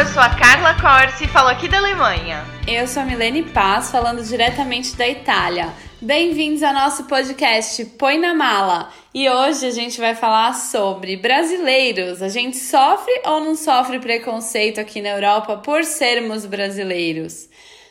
eu sou a Carla Corsi falo aqui da Alemanha. Eu sou a Milene Paz, falando diretamente da Itália. Bem-vindos ao nosso podcast Põe na Mala. E hoje a gente vai falar sobre brasileiros. A gente sofre ou não sofre preconceito aqui na Europa por sermos brasileiros?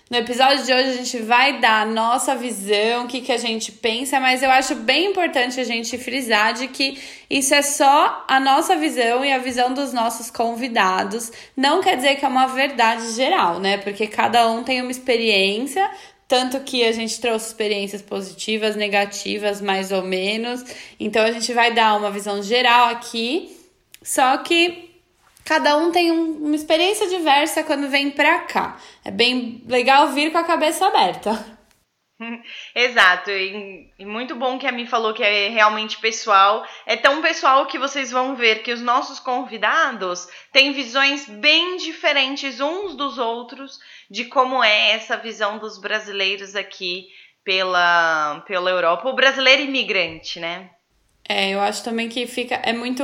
No episódio de hoje a gente vai dar a nossa visão, o que, que a gente pensa, mas eu acho bem importante a gente frisar de que isso é só a nossa visão e a visão dos nossos convidados. Não quer dizer que é uma verdade geral, né? Porque cada um tem uma experiência, tanto que a gente trouxe experiências positivas, negativas, mais ou menos. Então a gente vai dar uma visão geral aqui, só que cada um tem um, uma experiência diversa quando vem pra cá. É bem legal vir com a cabeça aberta. Exato, e, e, muito bom que a Mi falou que é realmente pessoal. É tão pessoal que vocês vão ver que os nossos convidados têm visões bem diferentes uns dos outros de como é essa visão dos brasileiros aqui pela, pela Europa, o brasileiro imigrante, né? É, eu acho também que fica. É muito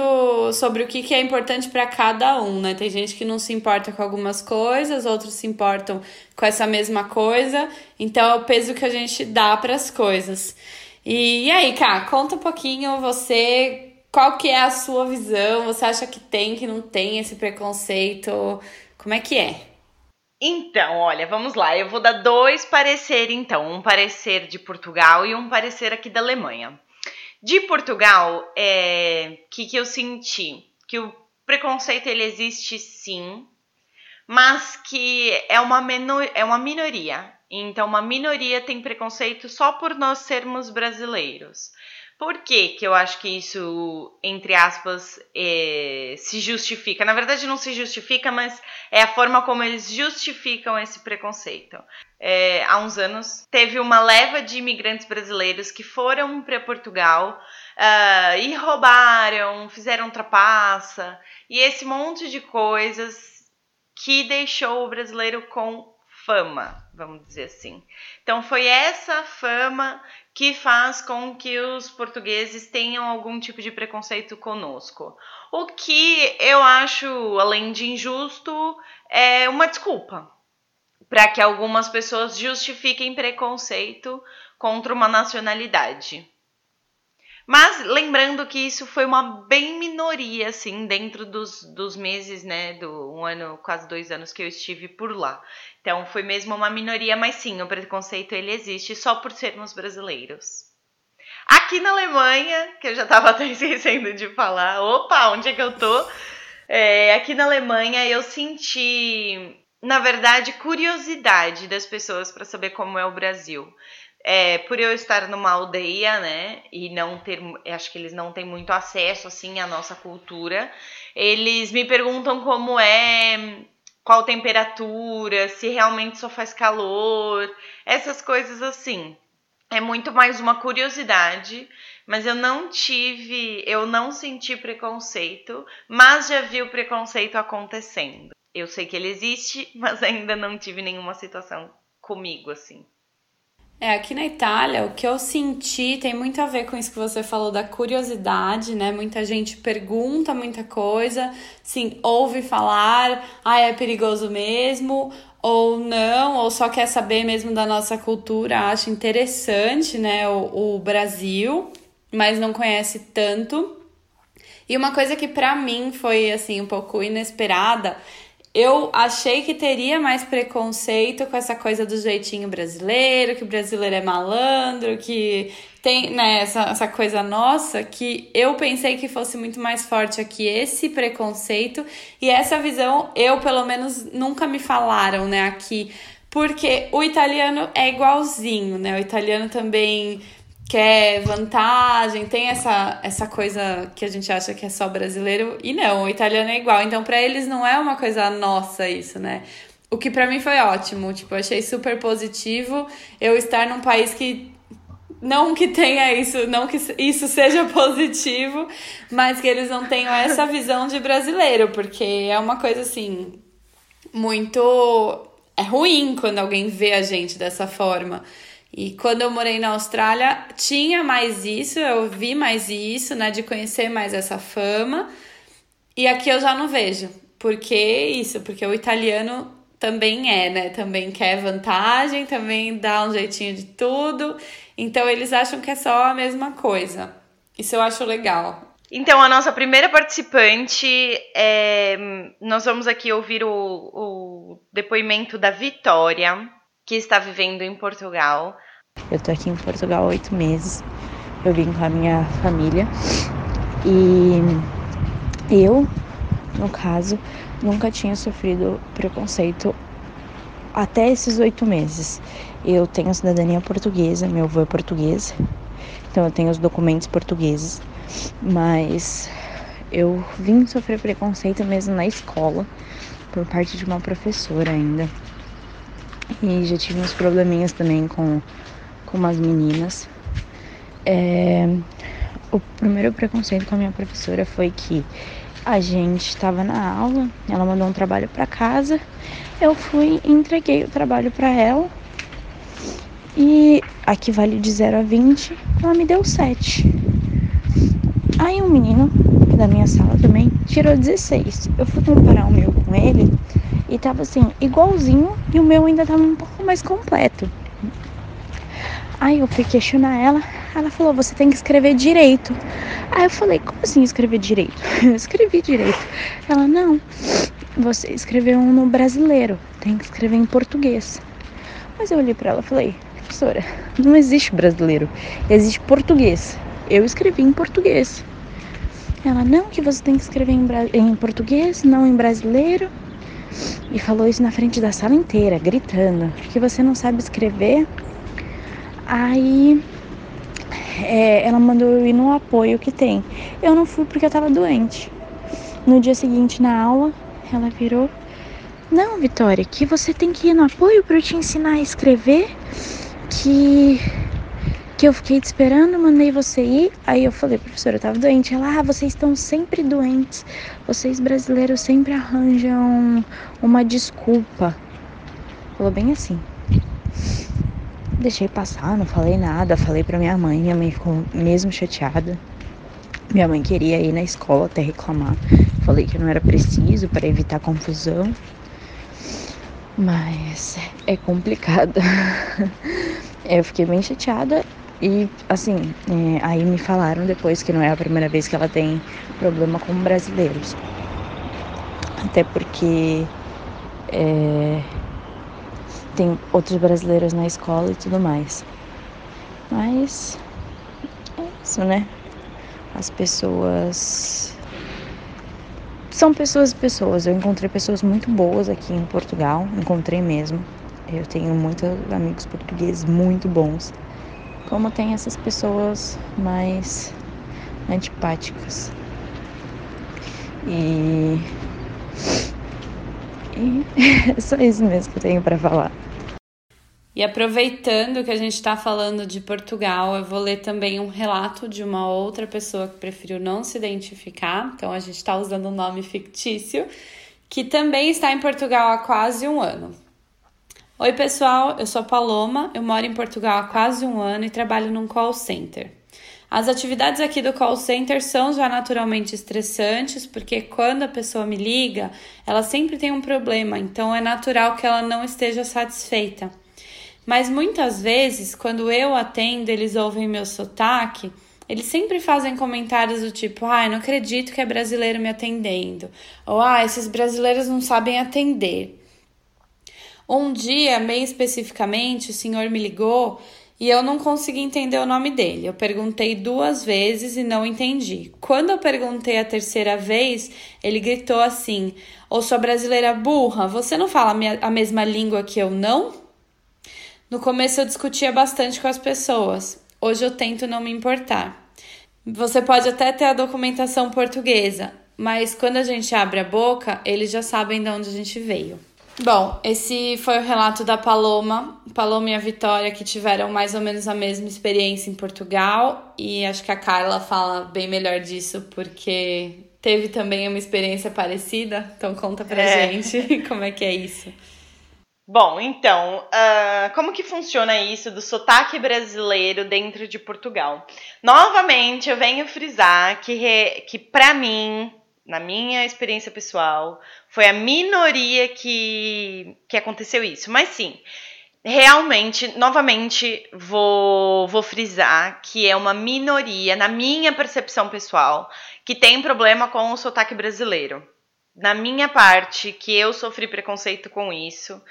sobre o que, que é importante para cada um, né? Tem gente que não se importa com algumas coisas, outros se importam com essa mesma coisa. Então é o peso que a gente dá para as coisas. E, e aí, Cá, conta um pouquinho você. Qual que é a sua visão? Você acha que tem, que não tem esse preconceito? Como é que é? Então, olha, vamos lá. Eu vou dar dois pareceres, então. Um parecer de Portugal e um parecer aqui da Alemanha. De Portugal, é, que, que eu senti? Que o preconceito ele existe sim, mas que é uma, é uma minoria. Então, uma minoria tem preconceito só por nós sermos brasileiros. Por que, que eu acho que isso, entre aspas, é, se justifica? Na verdade, não se justifica, mas é a forma como eles justificam esse preconceito. É, há uns anos, teve uma leva de imigrantes brasileiros que foram para Portugal uh, e roubaram, fizeram trapaça e esse monte de coisas que deixou o brasileiro com fama, vamos dizer assim. Então foi essa fama que faz com que os portugueses tenham algum tipo de preconceito conosco. O que eu acho, além de injusto, é uma desculpa para que algumas pessoas justifiquem preconceito contra uma nacionalidade. Mas lembrando que isso foi uma bem minoria, assim, dentro dos, dos meses, né, do um ano, quase dois anos que eu estive por lá. Então foi mesmo uma minoria, mas sim, o preconceito ele existe só por sermos brasileiros. Aqui na Alemanha, que eu já estava até esquecendo de falar, opa, onde é que eu tô? É, aqui na Alemanha eu senti, na verdade, curiosidade das pessoas para saber como é o Brasil é, por eu estar numa aldeia, né, e não ter, acho que eles não têm muito acesso, assim, à nossa cultura, eles me perguntam como é, qual temperatura, se realmente só faz calor, essas coisas assim. É muito mais uma curiosidade, mas eu não tive, eu não senti preconceito, mas já vi o preconceito acontecendo. Eu sei que ele existe, mas ainda não tive nenhuma situação comigo assim. É, aqui na Itália, o que eu senti tem muito a ver com isso que você falou da curiosidade, né? Muita gente pergunta muita coisa, sim, ouve falar, ah, é perigoso mesmo, ou não, ou só quer saber mesmo da nossa cultura, acha interessante, né, o, o Brasil, mas não conhece tanto. E uma coisa que para mim foi assim um pouco inesperada eu achei que teria mais preconceito com essa coisa do jeitinho brasileiro, que o brasileiro é malandro, que tem né, essa, essa coisa nossa, que eu pensei que fosse muito mais forte aqui esse preconceito e essa visão, eu pelo menos nunca me falaram, né, aqui. Porque o italiano é igualzinho, né? O italiano também quer vantagem, tem essa, essa coisa que a gente acha que é só brasileiro, e não, o italiano é igual. Então, para eles não é uma coisa nossa isso, né? O que para mim foi ótimo, tipo, achei super positivo eu estar num país que não que tenha isso, não que isso seja positivo, mas que eles não tenham essa visão de brasileiro, porque é uma coisa assim muito é ruim quando alguém vê a gente dessa forma. E quando eu morei na Austrália, tinha mais isso, eu vi mais isso, né, de conhecer mais essa fama. E aqui eu já não vejo, Porque isso, porque o italiano também é, né? Também quer vantagem, também dá um jeitinho de tudo. Então eles acham que é só a mesma coisa. Isso eu acho legal. Então, a nossa primeira participante, é, nós vamos aqui ouvir o, o depoimento da Vitória, que está vivendo em Portugal. Eu tô aqui em Portugal há oito meses. Eu vim com a minha família e eu, no caso, nunca tinha sofrido preconceito até esses oito meses. Eu tenho cidadania portuguesa, meu avô é português, então eu tenho os documentos portugueses, mas eu vim sofrer preconceito mesmo na escola por parte de uma professora ainda. E já tive uns probleminhas também com, com umas meninas. É, o primeiro preconceito com a minha professora foi que a gente estava na aula, ela mandou um trabalho para casa, eu fui e entreguei o trabalho para ela. E aqui vale de 0 a 20, ela me deu 7. Aí um menino da minha sala também tirou 16. Eu fui comparar o meu com ele e tava assim, igualzinho, e o meu ainda tava um pouco mais completo. Aí eu fui questionar ela, ela falou: você tem que escrever direito. Aí eu falei: como assim escrever direito? Eu escrevi direito. Ela: não, você escreveu um no brasileiro, tem que escrever em português. Mas eu olhei para ela e falei: professora, não existe brasileiro, existe português. Eu escrevi em português. Ela: não, que você tem que escrever em, em português, não em brasileiro. E falou isso na frente da sala inteira, gritando: que você não sabe escrever. Aí é, ela mandou eu ir no apoio que tem. Eu não fui porque eu tava doente. No dia seguinte, na aula, ela virou: Não, Vitória, que você tem que ir no apoio para eu te ensinar a escrever. Que que eu fiquei te esperando, mandei você ir. Aí eu falei, professora, eu tava doente. Ela, ah, vocês estão sempre doentes. Vocês brasileiros sempre arranjam uma desculpa. Falou bem assim. Deixei passar, não falei nada, falei pra minha mãe, minha mãe ficou mesmo chateada. Minha mãe queria ir na escola até reclamar. Falei que não era preciso para evitar confusão. Mas é complicado. Eu fiquei bem chateada e assim, é, aí me falaram depois que não é a primeira vez que ela tem problema com brasileiros. Até porque é, tem outros brasileiros na escola e tudo mais. Mas é isso, né? As pessoas são pessoas e pessoas. Eu encontrei pessoas muito boas aqui em Portugal, encontrei mesmo. Eu tenho muitos amigos portugueses muito bons. Como tem essas pessoas mais antipáticas. E, e é só isso mesmo que eu tenho para falar. E aproveitando que a gente está falando de Portugal, eu vou ler também um relato de uma outra pessoa que preferiu não se identificar, então a gente está usando um nome fictício, que também está em Portugal há quase um ano. Oi, pessoal, eu sou Paloma, eu moro em Portugal há quase um ano e trabalho num call center. As atividades aqui do call center são já naturalmente estressantes, porque quando a pessoa me liga, ela sempre tem um problema, então é natural que ela não esteja satisfeita. Mas muitas vezes, quando eu atendo, eles ouvem meu sotaque, eles sempre fazem comentários do tipo: ai, ah, não acredito que é brasileiro me atendendo. Ou ah, esses brasileiros não sabem atender. Um dia, bem especificamente, o senhor me ligou e eu não consegui entender o nome dele. Eu perguntei duas vezes e não entendi. Quando eu perguntei a terceira vez, ele gritou assim: Ô sua brasileira burra, você não fala a mesma língua que eu, não? No começo eu discutia bastante com as pessoas. Hoje eu tento não me importar. Você pode até ter a documentação portuguesa, mas quando a gente abre a boca, eles já sabem de onde a gente veio. Bom, esse foi o relato da Paloma, Paloma e a Vitória, que tiveram mais ou menos a mesma experiência em Portugal, e acho que a Carla fala bem melhor disso, porque teve também uma experiência parecida. Então conta pra é. gente como é que é isso. Bom, então, uh, como que funciona isso do sotaque brasileiro dentro de Portugal? Novamente, eu venho frisar que, re, que para mim, na minha experiência pessoal, foi a minoria que, que aconteceu isso. Mas sim, realmente, novamente, vou, vou frisar que é uma minoria, na minha percepção pessoal, que tem problema com o sotaque brasileiro. Na minha parte, que eu sofri preconceito com isso.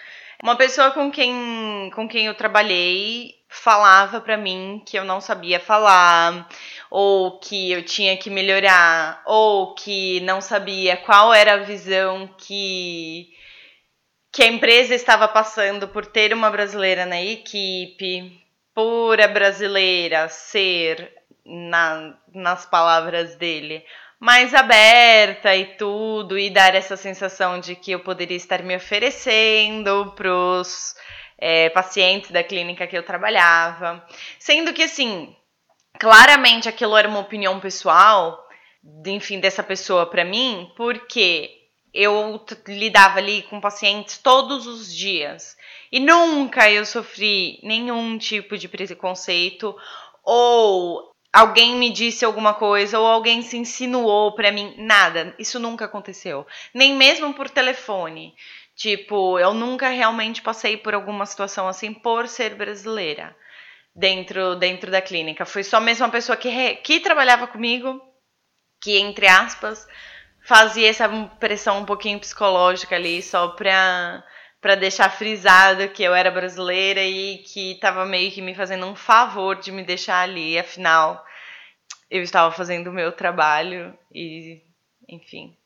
Uma pessoa com quem, com quem eu trabalhei falava para mim que eu não sabia falar, ou que eu tinha que melhorar, ou que não sabia qual era a visão que que a empresa estava passando por ter uma brasileira na equipe, por a brasileira ser, na, nas palavras dele, mais aberta e tudo, e dar essa sensação de que eu poderia estar me oferecendo pros é, pacientes da clínica que eu trabalhava. Sendo que, assim, claramente aquilo era uma opinião pessoal, enfim, dessa pessoa para mim, porque eu lidava ali com pacientes todos os dias e nunca eu sofri nenhum tipo de preconceito ou alguém me disse alguma coisa ou alguém se insinuou para mim, nada. Isso nunca aconteceu, nem mesmo por telefone. Tipo, eu nunca realmente passei por alguma situação assim por ser brasileira dentro dentro da clínica. Foi só mesmo uma pessoa que que trabalhava comigo, que entre aspas fazia essa pressão um pouquinho psicológica ali, só pra, pra deixar frisado que eu era brasileira e que tava meio que me fazendo um favor de me deixar ali, afinal, eu estava fazendo o meu trabalho e, enfim.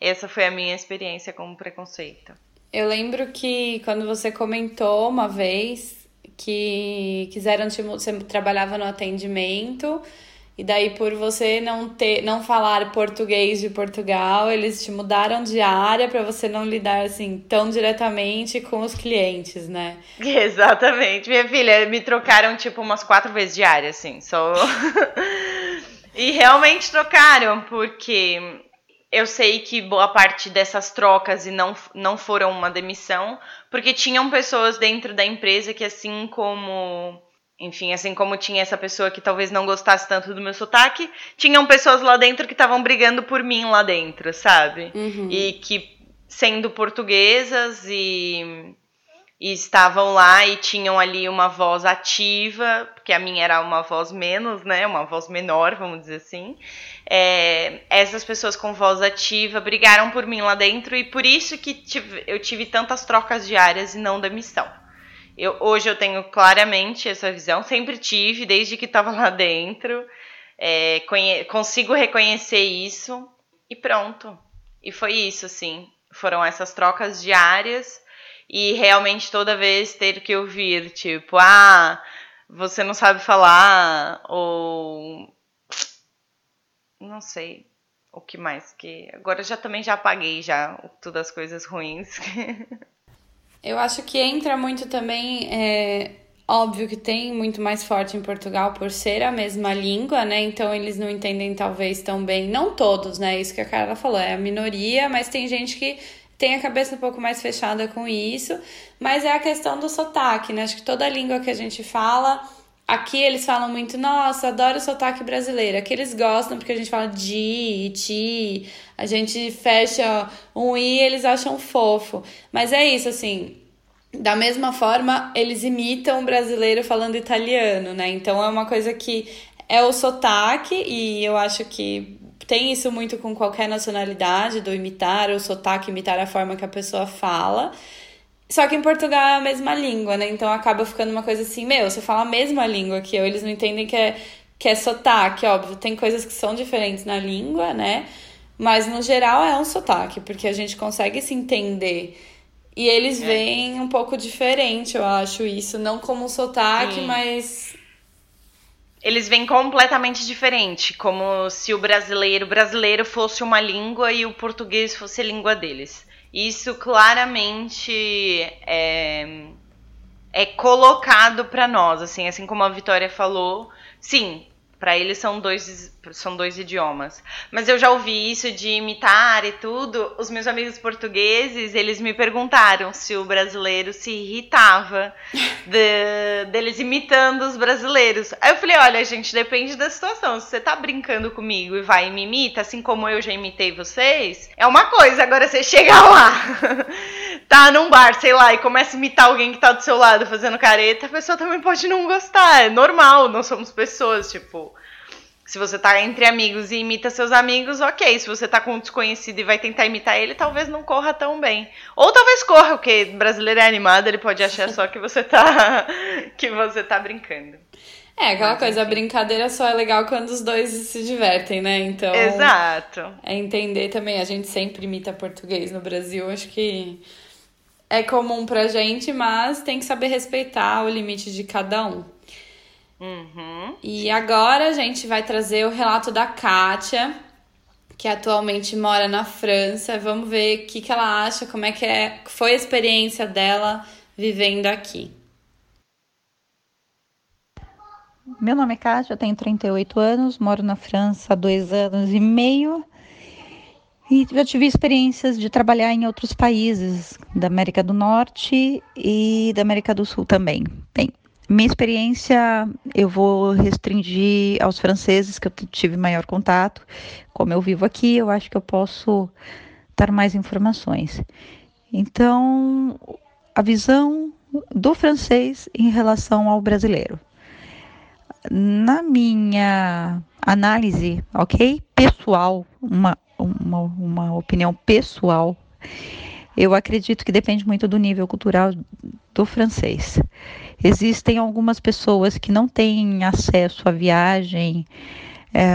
Essa foi a minha experiência com preconceito. Eu lembro que quando você comentou uma vez que quiseram te, você trabalhava no atendimento e daí, por você não ter, não falar português de Portugal, eles te mudaram de área para você não lidar assim tão diretamente com os clientes, né? Exatamente. Minha filha, me trocaram tipo umas quatro vezes de área, assim, só. e realmente trocaram, porque eu sei que boa parte dessas trocas e não, não foram uma demissão, porque tinham pessoas dentro da empresa que, assim como enfim, assim como tinha essa pessoa que talvez não gostasse tanto do meu sotaque, tinham pessoas lá dentro que estavam brigando por mim lá dentro, sabe? Uhum. E que, sendo portuguesas e, e estavam lá e tinham ali uma voz ativa, porque a minha era uma voz menos, né? Uma voz menor, vamos dizer assim. É, essas pessoas com voz ativa brigaram por mim lá dentro e por isso que tive, eu tive tantas trocas diárias e não da missão. Eu, hoje eu tenho claramente essa visão, sempre tive, desde que estava lá dentro. É, consigo reconhecer isso e pronto. E foi isso, assim. Foram essas trocas diárias e realmente toda vez ter que ouvir, tipo, ah, você não sabe falar, ou. Não sei o que mais que. Agora já também já apaguei já todas as coisas ruins. Eu acho que entra muito também. É, óbvio que tem muito mais forte em Portugal por ser a mesma língua, né? Então eles não entendem talvez tão bem. Não todos, né? Isso que a Carla falou, é a minoria, mas tem gente que tem a cabeça um pouco mais fechada com isso. Mas é a questão do sotaque, né? Acho que toda língua que a gente fala. Aqui eles falam muito, nossa, adoro o sotaque brasileiro. Aqui eles gostam porque a gente fala de, ti, a gente fecha um i eles acham fofo. Mas é isso, assim. Da mesma forma, eles imitam o brasileiro falando italiano, né? Então é uma coisa que é o sotaque, e eu acho que tem isso muito com qualquer nacionalidade, do imitar o sotaque, imitar a forma que a pessoa fala. Só que em Portugal é a mesma língua, né? Então acaba ficando uma coisa assim, meu, você fala a mesma língua que eu, eles não entendem que é, que é sotaque, óbvio. Tem coisas que são diferentes na língua, né? Mas no geral é um sotaque, porque a gente consegue se entender. E eles é. veem um pouco diferente, eu acho isso. Não como um sotaque, Sim. mas. Eles vêm completamente diferente, como se o brasileiro brasileiro fosse uma língua e o português fosse a língua deles. Isso claramente é, é colocado para nós, assim, assim como a Vitória falou. Sim, Para eles são dois, são dois idiomas. Mas eu já ouvi isso de imitar e tudo. Os meus amigos portugueses, eles me perguntaram se o brasileiro se irritava de, deles imitando os brasileiros. Aí eu falei, olha, gente, depende da situação. Se você tá brincando comigo e vai e me imita, assim como eu já imitei vocês, é uma coisa. Agora você chega lá, tá num bar, sei lá, e começa a imitar alguém que tá do seu lado fazendo careta, a pessoa também pode não gostar. É normal, não somos pessoas, tipo se você tá entre amigos e imita seus amigos, ok. Se você tá com um desconhecido e vai tentar imitar ele, talvez não corra tão bem. Ou talvez corra, porque brasileiro é animado, ele pode achar só que você tá que você tá brincando. É, aquela Mas, coisa, a brincadeira só é legal quando os dois se divertem, né? Então. Exato. É entender também, a gente sempre imita português no Brasil, acho que é comum pra gente, mas tem que saber respeitar o limite de cada um. Uhum. E agora a gente vai trazer o relato da Kátia, que atualmente mora na França. Vamos ver o que, que ela acha, como é que é, foi a experiência dela vivendo aqui. Meu nome é Kátia, eu tenho 38 anos, moro na França há dois anos e meio. E já tive experiências de trabalhar em outros países da América do Norte e da América do Sul também. Bem, minha experiência eu vou restringir aos franceses que eu tive maior contato. Como eu vivo aqui, eu acho que eu posso dar mais informações. Então, a visão do francês em relação ao brasileiro. Na minha análise, ok? Pessoal, uma, uma, uma opinião pessoal, eu acredito que depende muito do nível cultural do francês. Existem algumas pessoas que não têm acesso à viagem, é,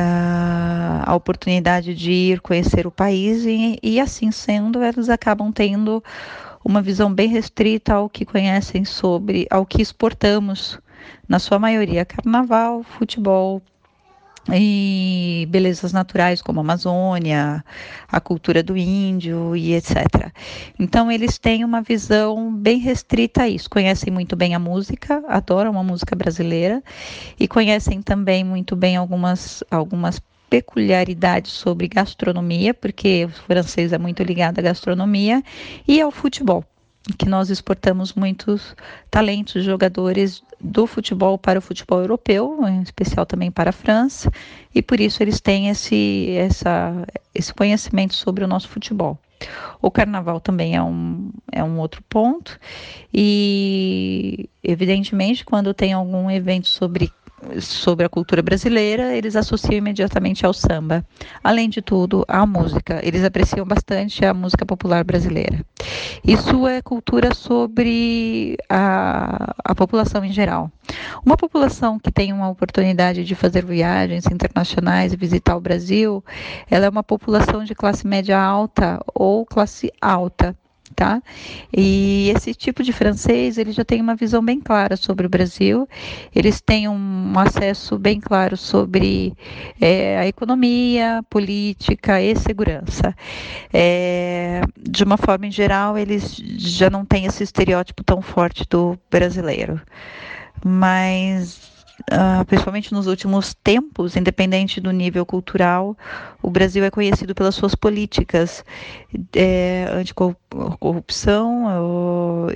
a oportunidade de ir conhecer o país e, e assim sendo, elas acabam tendo uma visão bem restrita ao que conhecem sobre, ao que exportamos, na sua maioria, carnaval, futebol, e belezas naturais como a Amazônia, a cultura do índio e etc. Então eles têm uma visão bem restrita a isso. Conhecem muito bem a música, adoram a música brasileira e conhecem também muito bem algumas algumas peculiaridades sobre gastronomia, porque o francês é muito ligado à gastronomia e ao futebol que nós exportamos muitos talentos, jogadores do futebol para o futebol europeu, em especial também para a França, e por isso eles têm esse, essa, esse conhecimento sobre o nosso futebol. O carnaval também é um, é um outro ponto, e evidentemente, quando tem algum evento sobre sobre a cultura brasileira, eles associam imediatamente ao samba. Além de tudo, à música. Eles apreciam bastante a música popular brasileira. Isso é cultura sobre a, a população em geral. Uma população que tem uma oportunidade de fazer viagens internacionais e visitar o Brasil, ela é uma população de classe média alta ou classe alta tá? E esse tipo de francês, ele já tem uma visão bem clara sobre o Brasil, eles têm um acesso bem claro sobre é, a economia, política e segurança. É, de uma forma em geral, eles já não têm esse estereótipo tão forte do brasileiro. Mas uh, principalmente nos últimos tempos, independente do nível cultural, o Brasil é conhecido pelas suas políticas é, anticorrupção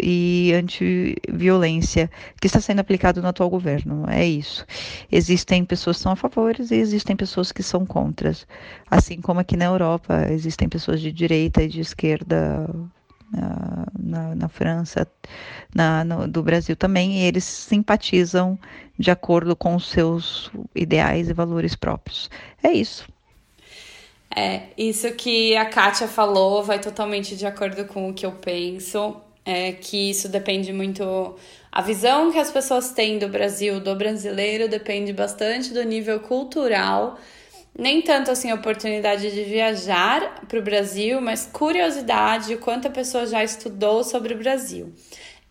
e antiviolência que está sendo aplicado no atual governo. É isso. Existem pessoas que são a favor e existem pessoas que são contra. Assim como aqui na Europa existem pessoas de direita e de esquerda na, na França, na, no, do Brasil também, e eles simpatizam de acordo com os seus ideais e valores próprios. É isso. É, isso que a Kátia falou vai totalmente de acordo com o que eu penso. É que isso depende muito. A visão que as pessoas têm do Brasil, do brasileiro, depende bastante do nível cultural nem tanto assim oportunidade de viajar para o Brasil, mas curiosidade, quanto a pessoa já estudou sobre o Brasil.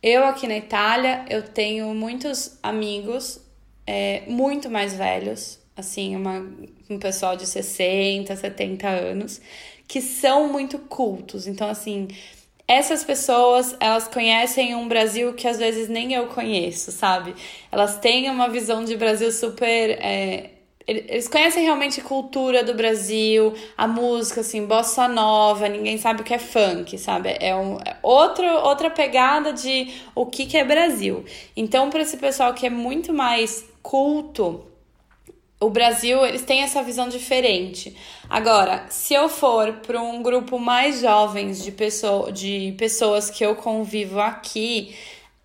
Eu aqui na Itália, eu tenho muitos amigos é, muito mais velhos, assim, uma, um pessoal de 60, 70 anos, que são muito cultos. Então, assim, essas pessoas, elas conhecem um Brasil que às vezes nem eu conheço, sabe? Elas têm uma visão de Brasil super é, eles conhecem realmente a cultura do Brasil, a música, assim, bossa nova, ninguém sabe o que é funk, sabe? É, um, é outro, outra pegada de o que, que é Brasil. Então, para esse pessoal que é muito mais culto, o Brasil, eles têm essa visão diferente. Agora, se eu for para um grupo mais jovens de, pessoa, de pessoas que eu convivo aqui,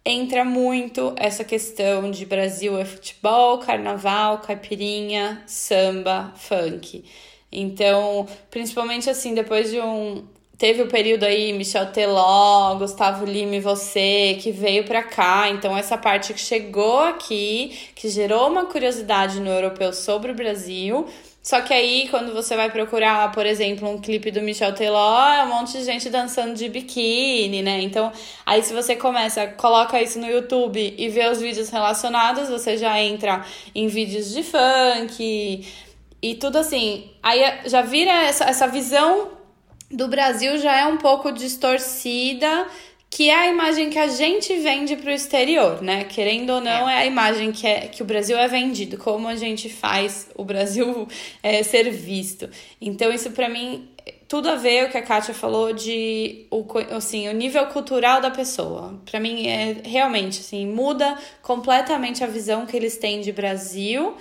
entra muito essa questão de Brasil é futebol, carnaval, caipirinha, samba, funk. Então, principalmente assim, depois de um. Teve o período aí, Michel Teló, Gustavo Lima e você, que veio para cá. Então, essa parte que chegou aqui, que gerou uma curiosidade no europeu sobre o Brasil, só que aí, quando você vai procurar, por exemplo, um clipe do Michel Teló, é um monte de gente dançando de biquíni, né? Então, aí se você começa, coloca isso no YouTube e vê os vídeos relacionados, você já entra em vídeos de funk e tudo assim. Aí já vira essa, essa visão do Brasil já é um pouco distorcida que é a imagem que a gente vende para o exterior, né? Querendo ou não, é. é, a imagem que, é, que o Brasil é vendido, como a gente faz o Brasil é, ser visto. Então, isso para mim, tudo a ver o que a Kátia falou de o, assim, o nível cultural da pessoa. Para mim, é realmente assim, muda completamente a visão que eles têm de Brasil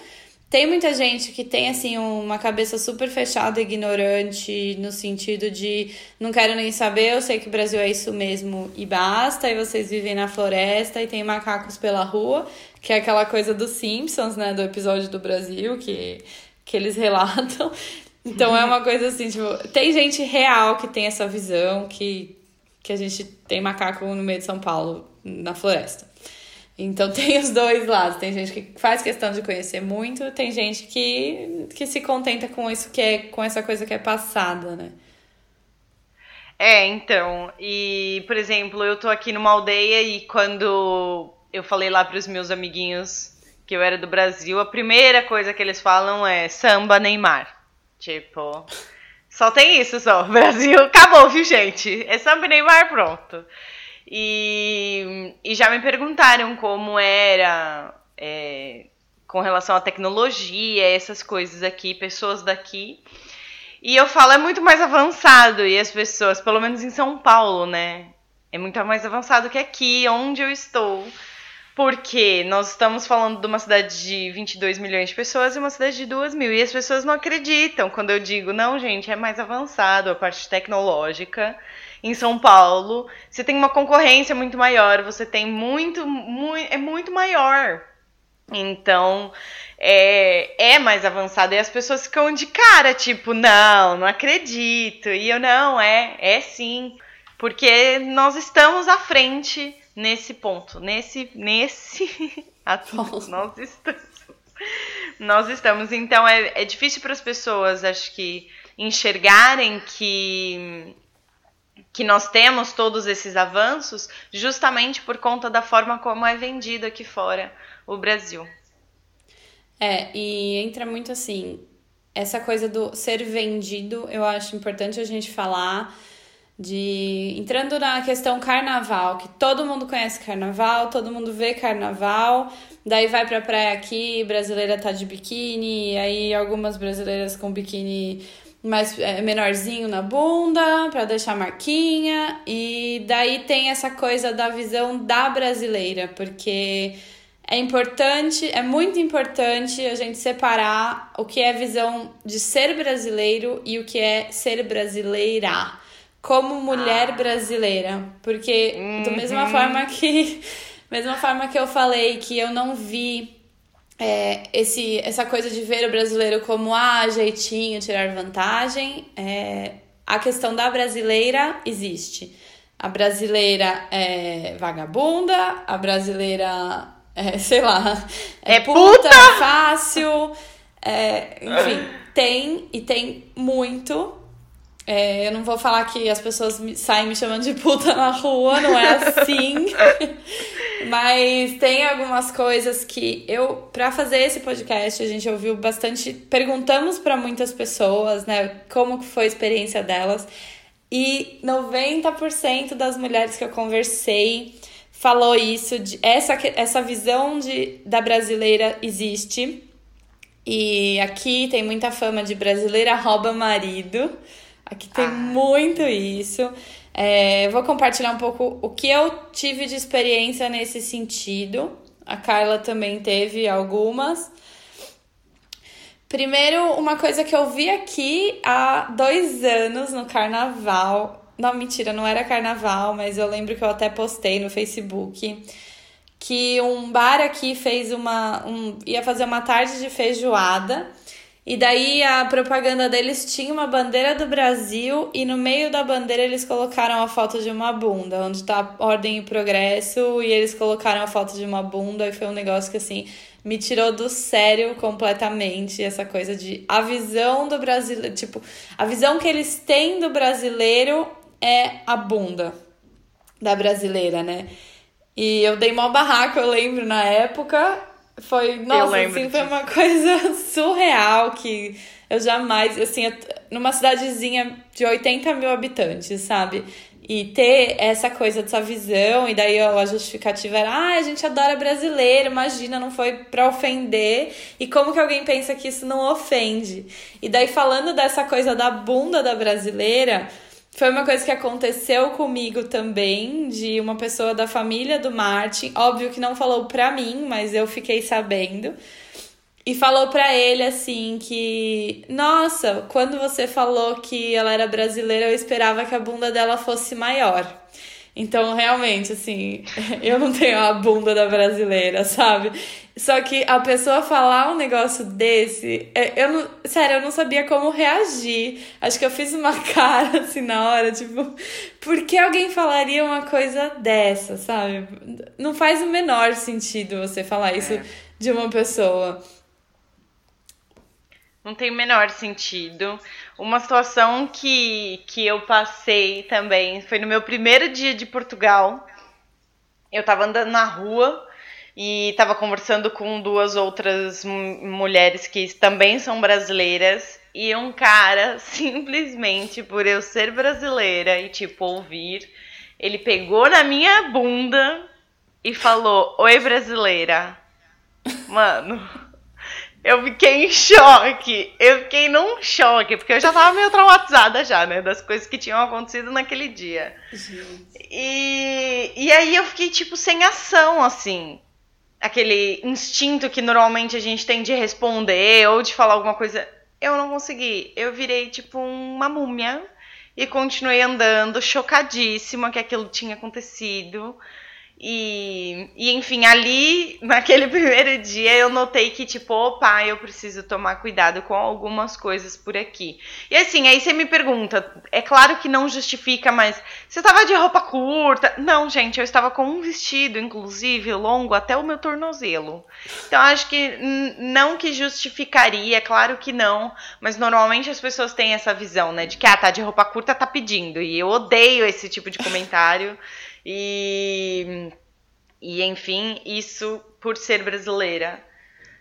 tem muita gente que tem, assim, uma cabeça super fechada, ignorante, no sentido de não quero nem saber, eu sei que o Brasil é isso mesmo e basta, e vocês vivem na floresta e tem macacos pela rua, que é aquela coisa dos Simpsons, né, do episódio do Brasil, que, que eles relatam. Então é uma coisa assim, tipo, tem gente real que tem essa visão que, que a gente tem macaco no meio de São Paulo, na floresta. Então tem os dois lados. Tem gente que faz questão de conhecer muito, tem gente que, que se contenta com isso que é com essa coisa que é passada, né? É, então, e por exemplo, eu tô aqui numa aldeia e quando eu falei lá para os meus amiguinhos que eu era do Brasil, a primeira coisa que eles falam é samba Neymar. Tipo, só tem isso só. Brasil acabou, viu, gente? É samba Neymar, pronto. E, e já me perguntaram como era é, com relação à tecnologia, essas coisas aqui, pessoas daqui. E eu falo, é muito mais avançado. E as pessoas, pelo menos em São Paulo, né? É muito mais avançado que aqui, onde eu estou. Porque nós estamos falando de uma cidade de 22 milhões de pessoas e uma cidade de 2 mil. E as pessoas não acreditam quando eu digo, não, gente, é mais avançado a parte tecnológica em São Paulo, você tem uma concorrência muito maior, você tem muito, muito é muito maior. Então, é, é mais avançado. E as pessoas ficam de cara, tipo, não, não acredito. E eu, não, é, é sim. Porque nós estamos à frente nesse ponto. Nesse, nesse atual, nós estamos. Nós estamos. Então, é, é difícil para as pessoas, acho que, enxergarem que que nós temos todos esses avanços justamente por conta da forma como é vendido aqui fora o Brasil. É, e entra muito assim, essa coisa do ser vendido, eu acho importante a gente falar de entrando na questão carnaval, que todo mundo conhece carnaval, todo mundo vê carnaval, daí vai pra praia aqui, brasileira tá de biquíni, aí algumas brasileiras com biquíni mais é, menorzinho na bunda para deixar marquinha e daí tem essa coisa da visão da brasileira porque é importante é muito importante a gente separar o que é visão de ser brasileiro e o que é ser brasileira como mulher ah. brasileira porque uhum. da mesma forma que mesma forma que eu falei que eu não vi é, esse, essa coisa de ver o brasileiro como ah, jeitinho, tirar vantagem, é, a questão da brasileira existe. A brasileira é vagabunda, a brasileira é, sei lá, é, é puta, puta fácil, é, enfim, tem e tem muito. É, eu não vou falar que as pessoas me, saem me chamando de puta na rua, não é assim. Mas tem algumas coisas que eu, para fazer esse podcast, a gente ouviu bastante, perguntamos para muitas pessoas, né, como foi a experiência delas. E 90% das mulheres que eu conversei falou isso, de essa, essa visão de, da brasileira existe. E aqui tem muita fama de brasileira rouba marido. Aqui tem ah. muito isso. É, vou compartilhar um pouco o que eu tive de experiência nesse sentido. A Carla também teve algumas. Primeiro, uma coisa que eu vi aqui há dois anos no carnaval. Não, mentira, não era carnaval, mas eu lembro que eu até postei no Facebook que um bar aqui fez uma. Um, ia fazer uma tarde de feijoada. E daí a propaganda deles tinha uma bandeira do Brasil e no meio da bandeira eles colocaram a foto de uma bunda, onde tá ordem e progresso, e eles colocaram a foto de uma bunda e foi um negócio que assim me tirou do sério completamente essa coisa de a visão do brasileiro, tipo, a visão que eles têm do brasileiro é a bunda da brasileira, né? E eu dei mó barraco, eu lembro na época. Foi, nossa, assim, foi uma coisa surreal que eu jamais, assim, numa cidadezinha de 80 mil habitantes, sabe? E ter essa coisa dessa visão, e daí a justificativa era, ah, a gente adora brasileiro, imagina, não foi pra ofender. E como que alguém pensa que isso não ofende? E daí falando dessa coisa da bunda da brasileira, foi uma coisa que aconteceu comigo também, de uma pessoa da família do Martin. Óbvio que não falou pra mim, mas eu fiquei sabendo. E falou pra ele assim que, nossa, quando você falou que ela era brasileira, eu esperava que a bunda dela fosse maior. Então, realmente, assim, eu não tenho a bunda da brasileira, sabe? Só que a pessoa falar um negócio desse, é, eu não, sério, eu não sabia como reagir. Acho que eu fiz uma cara assim na hora, tipo, por que alguém falaria uma coisa dessa, sabe? Não faz o menor sentido você falar isso é. de uma pessoa. Não tem o menor sentido. Uma situação que, que eu passei também foi no meu primeiro dia de Portugal. Eu tava andando na rua e estava conversando com duas outras mulheres que também são brasileiras e um cara simplesmente por eu ser brasileira e tipo ouvir, ele pegou na minha bunda e falou: "Oi brasileira". Mano, eu fiquei em choque. Eu fiquei num choque, porque eu já tava meio traumatizada já, né? Das coisas que tinham acontecido naquele dia. E, e aí eu fiquei, tipo, sem ação, assim. Aquele instinto que normalmente a gente tem de responder ou de falar alguma coisa. Eu não consegui. Eu virei, tipo, uma múmia. E continuei andando, chocadíssima que aquilo tinha acontecido. E, e, enfim, ali, naquele primeiro dia, eu notei que, tipo, opa, eu preciso tomar cuidado com algumas coisas por aqui. E assim, aí você me pergunta, é claro que não justifica, mas você estava de roupa curta? Não, gente, eu estava com um vestido, inclusive, longo até o meu tornozelo. Então, acho que não que justificaria, claro que não, mas normalmente as pessoas têm essa visão, né, de que, ah, tá de roupa curta, tá pedindo. E eu odeio esse tipo de comentário. E, e enfim, isso por ser brasileira.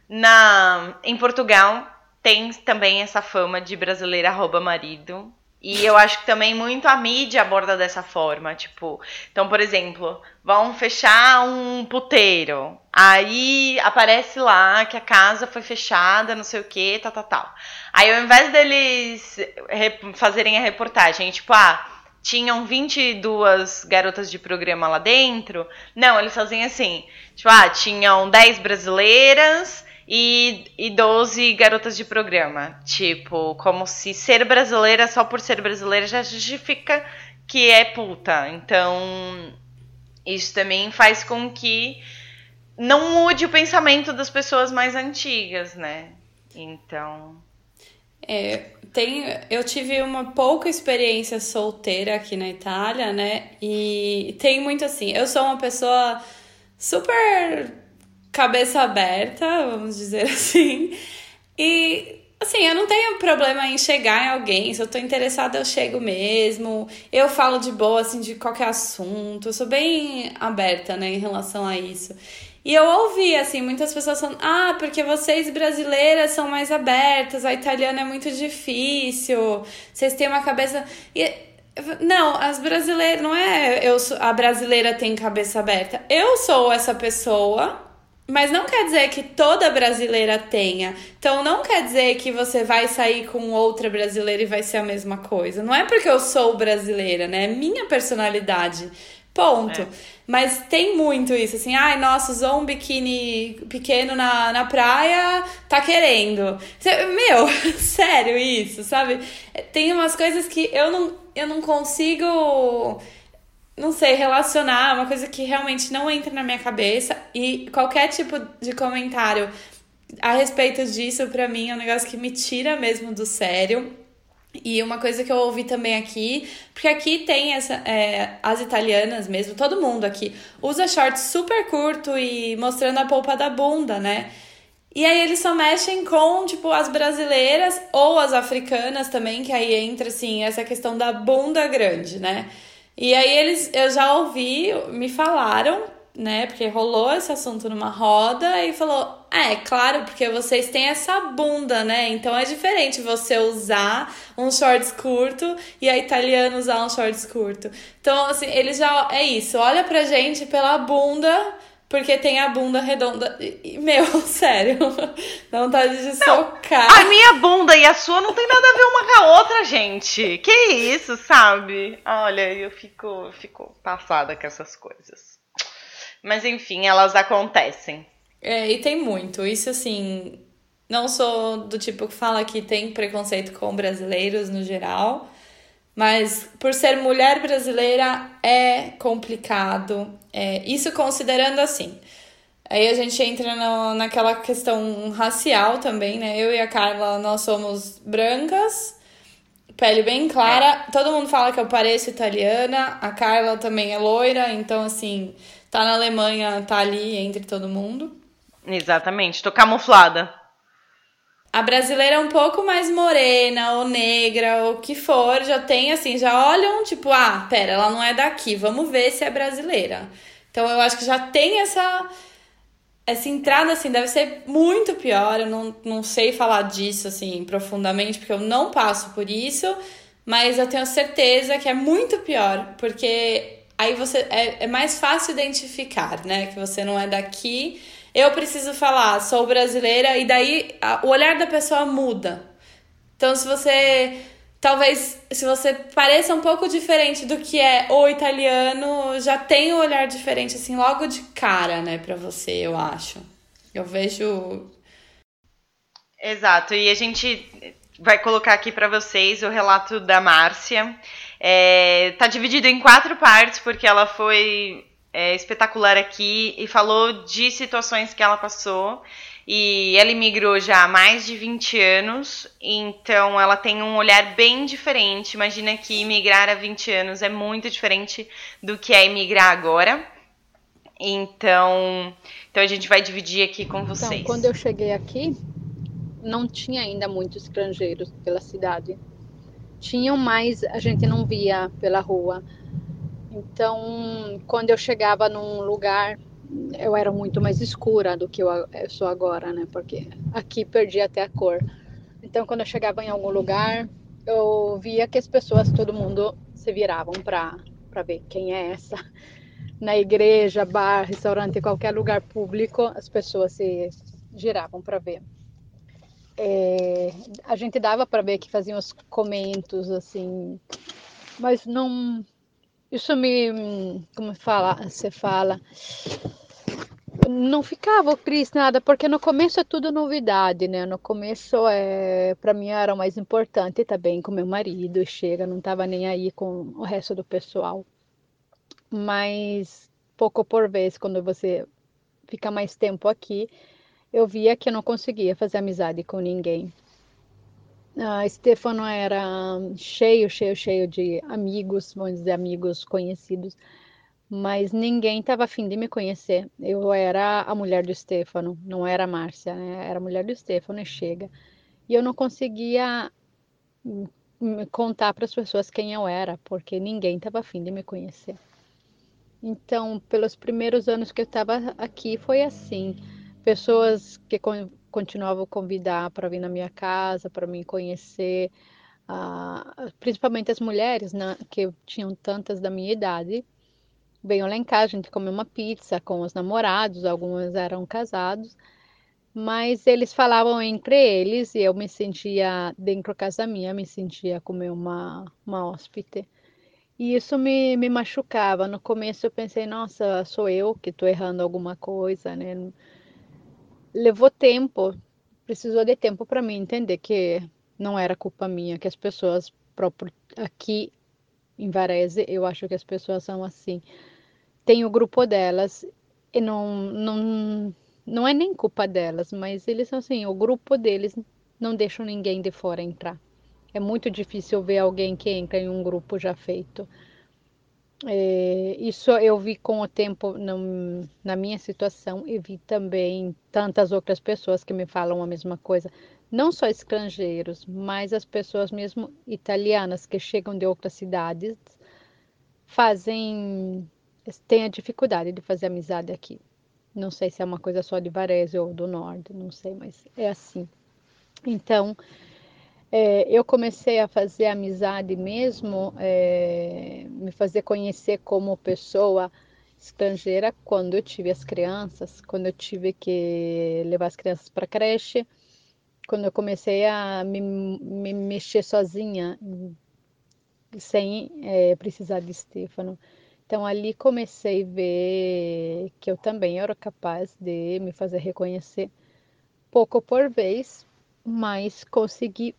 Na, em Portugal tem também essa fama de brasileira rouba marido. E eu acho que também muito a mídia aborda dessa forma, tipo, então, por exemplo, vão fechar um puteiro, aí aparece lá que a casa foi fechada, não sei o que, tal, tal, tal. Aí ao invés deles fazerem a reportagem, tipo, ah, tinham 22 garotas de programa lá dentro. Não, eles faziam assim: tipo, ah, tinham 10 brasileiras e, e 12 garotas de programa. Tipo, como se ser brasileira só por ser brasileira já justifica que é puta. Então, isso também faz com que não mude o pensamento das pessoas mais antigas, né? Então. É, tem, eu tive uma pouca experiência solteira aqui na Itália, né? E tem muito assim. Eu sou uma pessoa super cabeça aberta, vamos dizer assim. E assim, eu não tenho problema em chegar em alguém. Se eu tô interessada, eu chego mesmo. Eu falo de boa, assim, de qualquer assunto. Eu sou bem aberta, né, em relação a isso. E eu ouvi, assim, muitas pessoas falando: ah, porque vocês brasileiras são mais abertas, a italiana é muito difícil, vocês têm uma cabeça. E, não, as brasileiras, não é eu sou, a brasileira tem cabeça aberta. Eu sou essa pessoa, Mas não quer dizer que toda brasileira tenha. Então não quer dizer que você vai sair com outra brasileira e vai ser a mesma coisa. Não é porque eu sou brasileira, né? É minha personalidade. Ponto. É. Mas tem muito isso, assim, ai, nossa, usou um biquíni pequeno na, na praia, tá querendo. Meu, sério isso, sabe? Tem umas coisas que eu não, eu não consigo não sei, relacionar, uma coisa que realmente não entra na minha cabeça. E qualquer tipo de comentário a respeito disso, para mim, é um negócio que me tira mesmo do sério. E uma coisa que eu ouvi também aqui, porque aqui tem essa, é, as italianas mesmo, todo mundo aqui, usa shorts super curto e mostrando a polpa da bunda, né? E aí eles só mexem com, tipo, as brasileiras ou as africanas também, que aí entra, assim, essa questão da bunda grande, né? E aí eles, eu já ouvi, me falaram, né? Porque rolou esse assunto numa roda e falou: é, claro, porque vocês têm essa bunda, né? Então é diferente você usar um shorts curto e a italiana usar um shorts curto. Então, assim, eles já. É isso, olha pra gente pela bunda porque tem a bunda redonda. Meu, sério. Não tá de socar. a minha bunda e a sua não tem nada a ver uma com a outra, gente. Que isso, sabe? Olha, eu fico, fico passada com essas coisas. Mas enfim, elas acontecem. É, e tem muito. Isso assim. Não sou do tipo que fala que tem preconceito com brasileiros no geral. Mas por ser mulher brasileira é complicado. É, isso considerando assim. Aí a gente entra no, naquela questão racial também, né? Eu e a Carla, nós somos brancas, pele bem clara. É. Todo mundo fala que eu pareço italiana. A Carla também é loira, então assim, tá na Alemanha, tá ali entre todo mundo. Exatamente, tô camuflada a brasileira é um pouco mais morena ou negra ou o que for, já tem assim, já olham tipo, ah, pera, ela não é daqui, vamos ver se é brasileira. Então eu acho que já tem essa essa entrada assim deve ser muito pior. Eu não, não sei falar disso assim profundamente porque eu não passo por isso, mas eu tenho certeza que é muito pior, porque aí você é, é mais fácil identificar, né, que você não é daqui eu preciso falar, sou brasileira, e daí a, o olhar da pessoa muda. Então, se você. Talvez, se você pareça um pouco diferente do que é o italiano, já tem um olhar diferente, assim, logo de cara, né, pra você, eu acho. Eu vejo. Exato, e a gente vai colocar aqui para vocês o relato da Márcia. É, tá dividido em quatro partes, porque ela foi é, espetacular aqui e falou de situações que ela passou. E ela imigrou já há mais de 20 anos, então ela tem um olhar bem diferente. Imagina que imigrar há 20 anos é muito diferente do que é imigrar agora. Então, então a gente vai dividir aqui com então, vocês. Quando eu cheguei aqui, não tinha ainda muitos estrangeiros pela cidade. Tinham mais, a gente não via pela rua. Então, quando eu chegava num lugar, eu era muito mais escura do que eu, eu sou agora, né? Porque aqui perdi até a cor. Então, quando eu chegava em algum lugar, eu via que as pessoas, todo mundo se viravam para ver quem é essa. Na igreja, bar, restaurante, qualquer lugar público, as pessoas se giravam para ver. É, a gente dava para ver que faziam os comentários assim, mas não isso me, como fala, você fala, não ficava triste nada, porque no começo é tudo novidade, né? No começo é, para mim era o mais importante, tá bem com meu marido, chega, não tava nem aí com o resto do pessoal. Mas pouco por vez, quando você fica mais tempo aqui, eu via que eu não conseguia fazer amizade com ninguém. Uh, Stefano era cheio, cheio, cheio de amigos, vamos dizer, amigos conhecidos, mas ninguém estava afim de me conhecer. Eu era a mulher do Stefano, não era a Márcia, né? era a mulher do Stefano e chega. E eu não conseguia contar para as pessoas quem eu era, porque ninguém estava afim de me conhecer. Então, pelos primeiros anos que eu estava aqui, foi assim. Pessoas que continuava a convidar para vir na minha casa, para me conhecer, uh, principalmente as mulheres, né, que tinham tantas da minha idade, veio lá em casa, a gente comeu uma pizza com os namorados, alguns eram casados, mas eles falavam entre eles e eu me sentia, dentro da casa minha, me sentia como uma, uma hóspede. E isso me, me machucava. No começo eu pensei, nossa, sou eu que estou errando alguma coisa, né? Levou tempo, precisou de tempo para mim entender que não era culpa minha, que as pessoas próprio aqui em Varese, eu acho que as pessoas são assim. Tem o grupo delas e não, não, não é nem culpa delas, mas eles são assim, o grupo deles não deixam ninguém de fora entrar. É muito difícil ver alguém que entra em um grupo já feito. É, isso eu vi com o tempo no, na minha situação e vi também tantas outras pessoas que me falam a mesma coisa. Não só estrangeiros, mas as pessoas mesmo italianas que chegam de outras cidades fazem têm a dificuldade de fazer amizade aqui. Não sei se é uma coisa só de Varese ou do Norte, não sei, mas é assim. Então, é, eu comecei a fazer amizade mesmo, é, me fazer conhecer como pessoa estrangeira quando eu tive as crianças, quando eu tive que levar as crianças para creche, quando eu comecei a me, me mexer sozinha, sem é, precisar de Stefano. Então ali comecei a ver que eu também era capaz de me fazer reconhecer pouco por vez, mas consegui,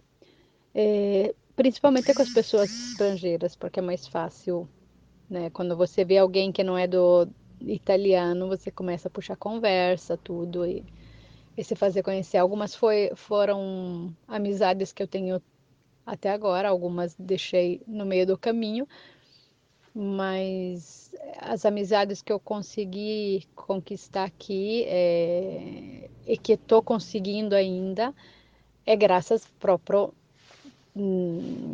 é, principalmente com as pessoas estrangeiras, porque é mais fácil, né? Quando você vê alguém que não é do italiano, você começa a puxar conversa, tudo e, e se fazer conhecer. Algumas foi, foram amizades que eu tenho até agora, algumas deixei no meio do caminho, mas as amizades que eu consegui conquistar aqui é, e que estou conseguindo ainda é graças próprio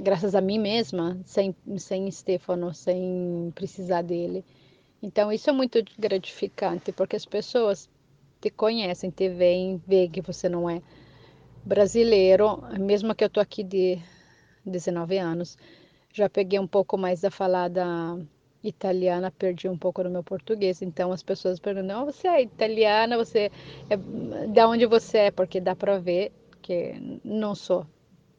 graças a mim mesma sem sem Stefano sem precisar dele então isso é muito gratificante porque as pessoas te conhecem te veem veem que você não é brasileiro mesmo que eu tô aqui de 19 anos já peguei um pouco mais da falada italiana, perdi um pouco no meu português. Então as pessoas perguntam: oh, "Você é italiana? Você é... da onde você é?" Porque dá para ver que não sou,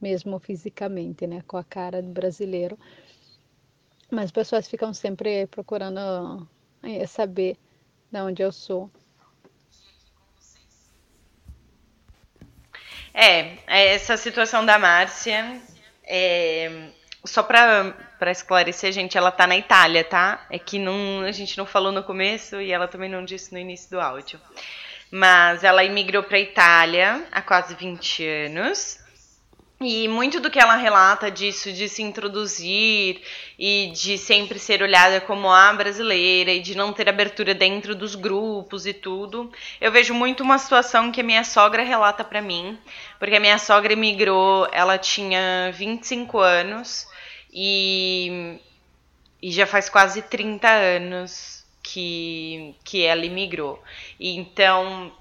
mesmo fisicamente, né, com a cara do brasileiro. Mas as pessoas ficam sempre procurando é, saber de onde eu sou. É, essa situação da Márcia é, só pra esclarecer, gente, ela tá na Itália, tá? É que não, a gente não falou no começo e ela também não disse no início do áudio. Mas ela imigrou pra Itália há quase 20 anos. E muito do que ela relata disso, de se introduzir e de sempre ser olhada como a brasileira e de não ter abertura dentro dos grupos e tudo, eu vejo muito uma situação que a minha sogra relata para mim, porque a minha sogra emigrou, ela tinha 25 anos e, e já faz quase 30 anos que, que ela imigrou. E então,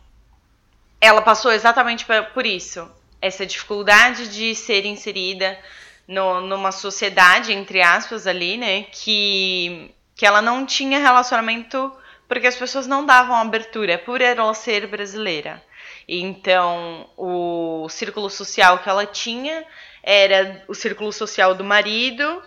ela passou exatamente por isso. Essa dificuldade de ser inserida no, numa sociedade, entre aspas, ali, né? Que, que ela não tinha relacionamento porque as pessoas não davam abertura por ela ser brasileira. Então, o círculo social que ela tinha era o círculo social do marido,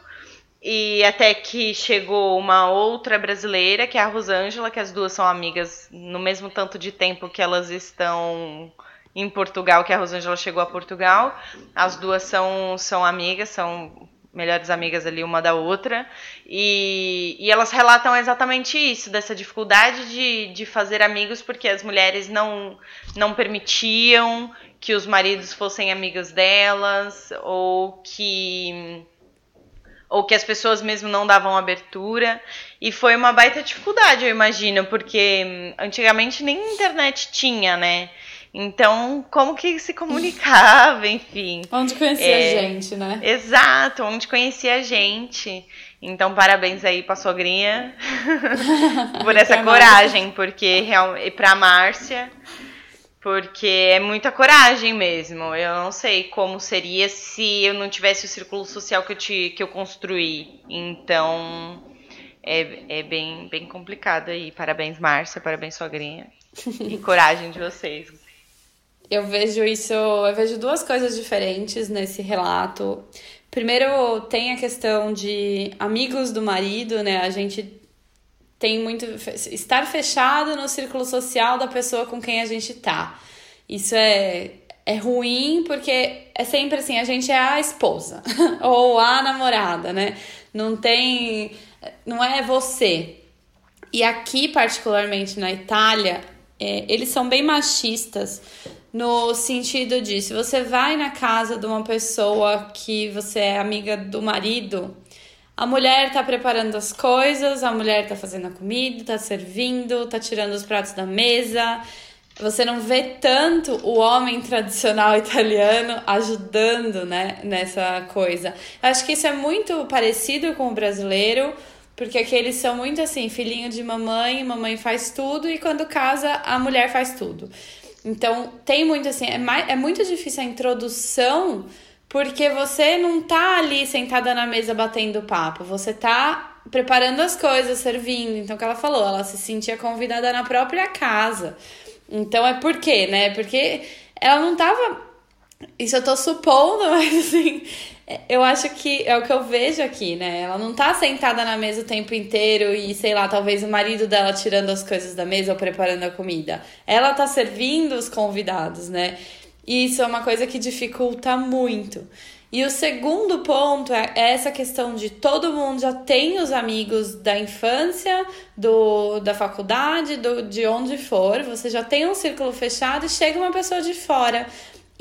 e até que chegou uma outra brasileira, que é a Rosângela, que as duas são amigas no mesmo tanto de tempo que elas estão em Portugal, que a Rosângela chegou a Portugal. As duas são, são amigas, são melhores amigas ali uma da outra. E, e elas relatam exatamente isso, dessa dificuldade de, de fazer amigos, porque as mulheres não, não permitiam que os maridos fossem amigos delas, ou que ou que as pessoas mesmo não davam abertura. E foi uma baita dificuldade, eu imagino, porque hum, antigamente nem internet tinha, né? Então, como que se comunicava, enfim. Onde conhecia é, a gente, né? Exato, onde conhecia a gente. Então, parabéns aí pra sogrinha por essa coragem, porque realmente, pra Márcia, porque é muita coragem mesmo. Eu não sei como seria se eu não tivesse o círculo social que eu, te, que eu construí. Então, é, é bem, bem complicado aí. Parabéns, Márcia, parabéns, sogrinha. e coragem de vocês. Eu vejo isso, eu vejo duas coisas diferentes nesse relato. Primeiro, tem a questão de amigos do marido, né? A gente tem muito. estar fechado no círculo social da pessoa com quem a gente tá. Isso é, é ruim porque é sempre assim: a gente é a esposa ou a namorada, né? Não tem. Não é você. E aqui, particularmente na Itália, é, eles são bem machistas no sentido de se você vai na casa de uma pessoa que você é amiga do marido, a mulher tá preparando as coisas, a mulher tá fazendo a comida, tá servindo, tá tirando os pratos da mesa. Você não vê tanto o homem tradicional italiano ajudando, né, nessa coisa. Acho que isso é muito parecido com o brasileiro, porque aqui eles são muito assim, filhinho de mamãe, mamãe faz tudo e quando casa a mulher faz tudo. Então, tem muito assim, é, mais, é muito difícil a introdução, porque você não tá ali sentada na mesa batendo papo, você tá preparando as coisas, servindo. Então, o que ela falou, ela se sentia convidada na própria casa. Então, é por quê, né? Porque ela não tava. Isso eu tô supondo, mas assim, eu acho que é o que eu vejo aqui, né? Ela não tá sentada na mesa o tempo inteiro e, sei lá, talvez o marido dela tirando as coisas da mesa ou preparando a comida. Ela tá servindo os convidados, né? E isso é uma coisa que dificulta muito. E o segundo ponto é essa questão de todo mundo já tem os amigos da infância, do, da faculdade, do, de onde for, você já tem um círculo fechado e chega uma pessoa de fora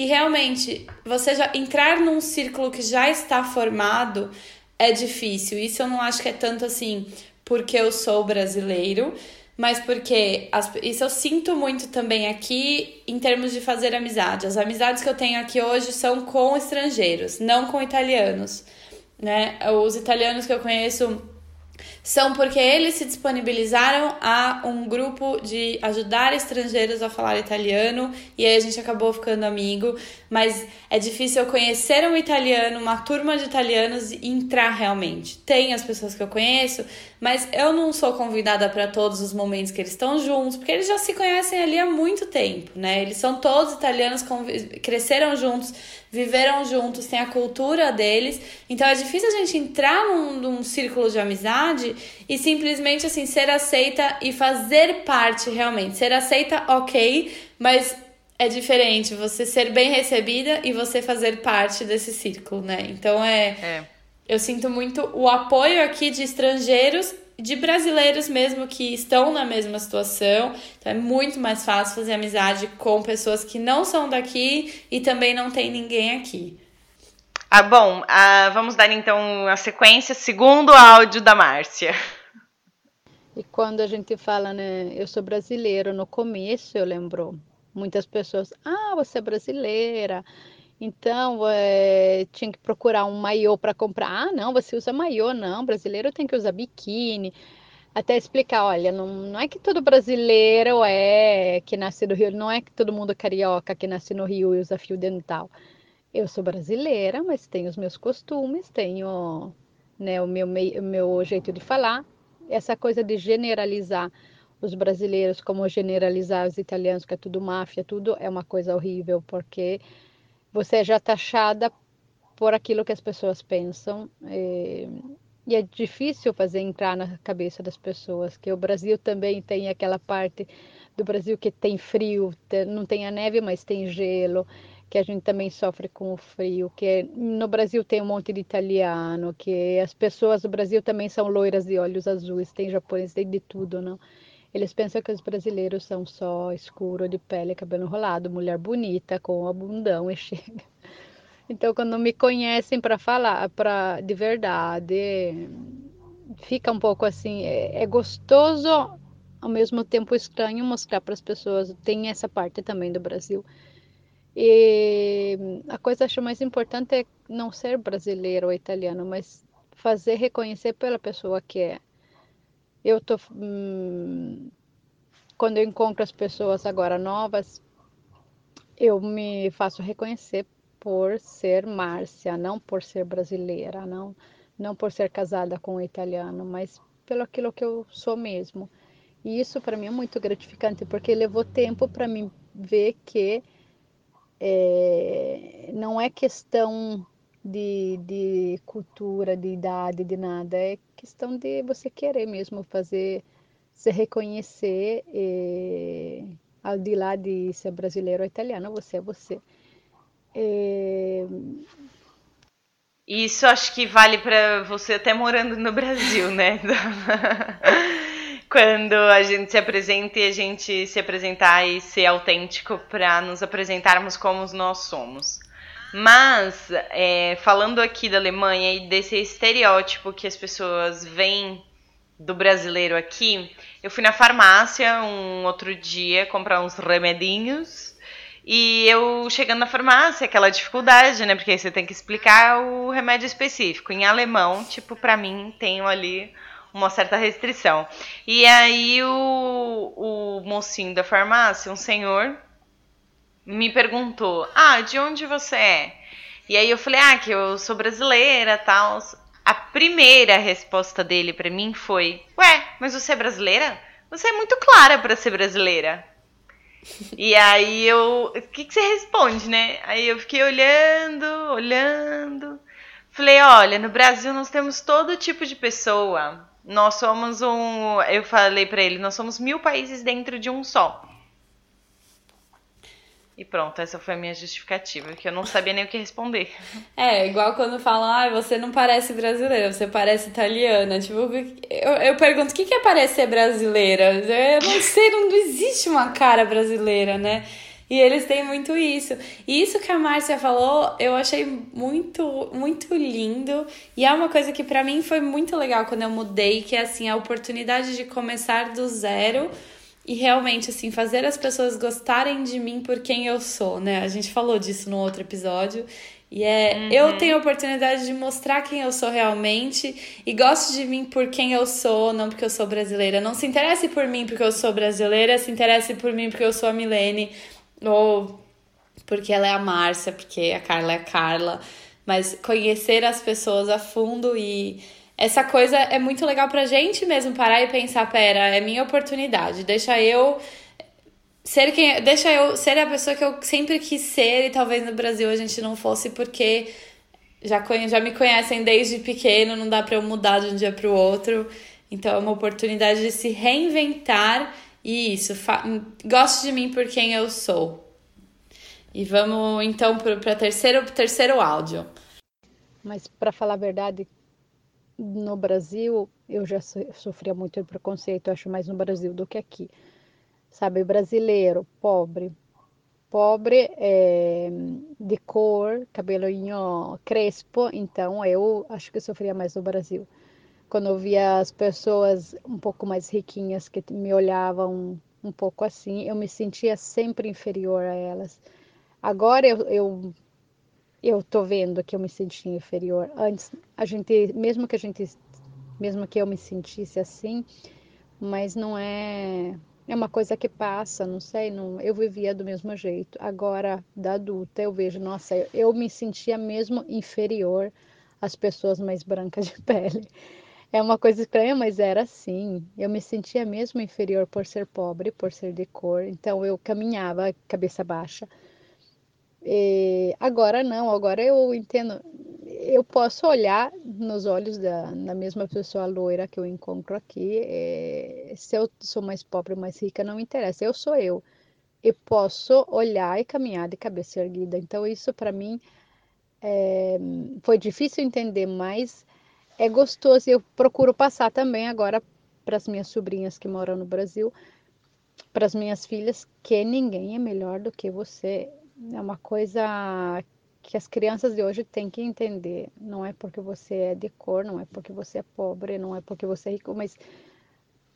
e realmente, você já entrar num círculo que já está formado é difícil. Isso eu não acho que é tanto assim porque eu sou brasileiro, mas porque as, isso eu sinto muito também aqui em termos de fazer amizade. As amizades que eu tenho aqui hoje são com estrangeiros, não com italianos. Né? Os italianos que eu conheço são porque eles se disponibilizaram a um grupo de ajudar estrangeiros a falar italiano e aí a gente acabou ficando amigo. Mas é difícil eu conhecer um italiano, uma turma de italianos e entrar realmente. Tem as pessoas que eu conheço, mas eu não sou convidada para todos os momentos que eles estão juntos, porque eles já se conhecem ali há muito tempo, né? Eles são todos italianos, cresceram juntos, viveram juntos, têm a cultura deles. Então é difícil a gente entrar num, num círculo de amizade e simplesmente assim ser aceita e fazer parte realmente. Ser aceita, ok, mas é diferente você ser bem recebida e você fazer parte desse círculo, né? Então é. é eu sinto muito o apoio aqui de estrangeiros, de brasileiros mesmo que estão na mesma situação. Então é muito mais fácil fazer amizade com pessoas que não são daqui e também não tem ninguém aqui. Ah, bom, ah, vamos dar então a sequência, segundo áudio da Márcia. E quando a gente fala, né, eu sou brasileiro, no começo eu lembro muitas pessoas, ah, você é brasileira, então, é, tinha que procurar um maiô para comprar. Ah, não, você usa maiô, não. Brasileiro tem que usar biquíni. Até explicar, olha, não, não é que todo brasileiro é que nasce no Rio, não é que todo mundo é carioca que nasce no Rio e usa fio dental. Eu sou brasileira, mas tenho os meus costumes, tenho né, o meu, meu jeito de falar. Essa coisa de generalizar os brasileiros como generalizar os italianos, que é tudo máfia, tudo é uma coisa horrível, porque você é já taxada por aquilo que as pessoas pensam. E, e é difícil fazer entrar na cabeça das pessoas que o Brasil também tem aquela parte do Brasil que tem frio, não tem a neve, mas tem gelo, que a gente também sofre com o frio, que no Brasil tem um monte de italiano, que as pessoas do Brasil também são loiras de olhos azuis, tem japoneses, tem de tudo, não? Eles pensam que os brasileiros são só escuro de pele, cabelo enrolado, mulher bonita, com a bundão e chega. Então, quando me conhecem para falar, para de verdade, fica um pouco assim, é, é gostoso, ao mesmo tempo estranho mostrar para as pessoas. Tem essa parte também do Brasil. E a coisa acho mais importante é não ser brasileiro ou italiano, mas fazer reconhecer pela pessoa que é eu tô hum, quando eu encontro as pessoas agora novas, eu me faço reconhecer por ser Márcia, não por ser brasileira, não não por ser casada com um italiano, mas pelo aquilo que eu sou mesmo. E isso para mim é muito gratificante, porque levou tempo para mim ver que é, não é questão de, de cultura, de idade, de nada, é questão de você querer mesmo fazer, se reconhecer, e, ao de lá de ser brasileiro ou italiano, você é você. É... Isso acho que vale para você até morando no Brasil, né? Quando a gente se apresenta e a gente se apresentar e ser autêntico para nos apresentarmos como nós somos. Mas, é, falando aqui da Alemanha e desse estereótipo que as pessoas veem do brasileiro aqui, eu fui na farmácia um outro dia comprar uns remedinhos e eu chegando na farmácia, aquela dificuldade, né? Porque aí você tem que explicar o remédio específico. Em alemão, tipo, para mim, tenho ali uma certa restrição. E aí o, o mocinho da farmácia, um senhor, me perguntou: Ah, de onde você é? E aí eu falei: Ah, que eu sou brasileira tal. A primeira resposta dele para mim foi: Ué, mas você é brasileira? Você é muito clara para ser brasileira. E aí eu. O que, que você responde, né? Aí eu fiquei olhando, olhando. Falei, olha, no Brasil nós temos todo tipo de pessoa. Nós somos um. Eu falei para ele, nós somos mil países dentro de um só. E pronto, essa foi a minha justificativa, que eu não sabia nem o que responder. É, igual quando falam, ah, você não parece brasileira, você parece italiana. Tipo, eu, eu pergunto, o que, é parecer brasileira? Eu não sei, não existe uma cara brasileira, né? E eles têm muito isso. E isso que a Márcia falou, eu achei muito, muito lindo. E é uma coisa que para mim foi muito legal quando eu mudei, que é assim, a oportunidade de começar do zero e realmente, assim, fazer as pessoas gostarem de mim por quem eu sou, né? A gente falou disso no outro episódio. E é, uhum. eu tenho a oportunidade de mostrar quem eu sou realmente e gosto de mim por quem eu sou, não porque eu sou brasileira. Não se interesse por mim porque eu sou brasileira, se interesse por mim porque eu sou a Milene ou porque ela é a Márcia, porque a Carla é a Carla. Mas conhecer as pessoas a fundo e essa coisa é muito legal pra gente mesmo parar e pensar, pera, é minha oportunidade, deixa eu ser quem, deixa eu ser a pessoa que eu sempre quis ser e talvez no Brasil a gente não fosse porque já, já me conhecem desde pequeno, não dá para eu mudar de um dia para o outro. Então é uma oportunidade de se reinventar isso, gosto de mim por quem eu sou. E vamos então para o terceiro, terceiro áudio. Mas para falar a verdade, no Brasil, eu já sofria muito preconceito, acho mais no Brasil do que aqui. Sabe, brasileiro, pobre, pobre, é, de cor, cabelinho crespo, então eu acho que sofria mais no Brasil. Quando eu via as pessoas um pouco mais riquinhas que me olhavam um pouco assim, eu me sentia sempre inferior a elas. Agora eu, eu eu tô vendo que eu me senti inferior. Antes, a gente, mesmo que a gente, mesmo que eu me sentisse assim, mas não é, é uma coisa que passa, não sei, não, eu vivia do mesmo jeito. Agora, da adulta, eu vejo, nossa, eu, eu me sentia mesmo inferior às pessoas mais brancas de pele. É uma coisa estranha, mas era assim. Eu me sentia mesmo inferior por ser pobre, por ser de cor. Então eu caminhava cabeça baixa e agora não, agora eu entendo. Eu posso olhar nos olhos da, mesma pessoa loira que eu encontro aqui. É, se eu sou mais pobre ou mais rica, não interessa. Eu sou eu. Eu posso olhar e caminhar de cabeça erguida. Então, isso para mim é, foi difícil entender, mas é gostoso. E eu procuro passar também agora para as minhas sobrinhas que moram no Brasil, para as minhas filhas, que ninguém é melhor do que você é uma coisa que as crianças de hoje têm que entender. Não é porque você é de cor, não é porque você é pobre, não é porque você é rico, mas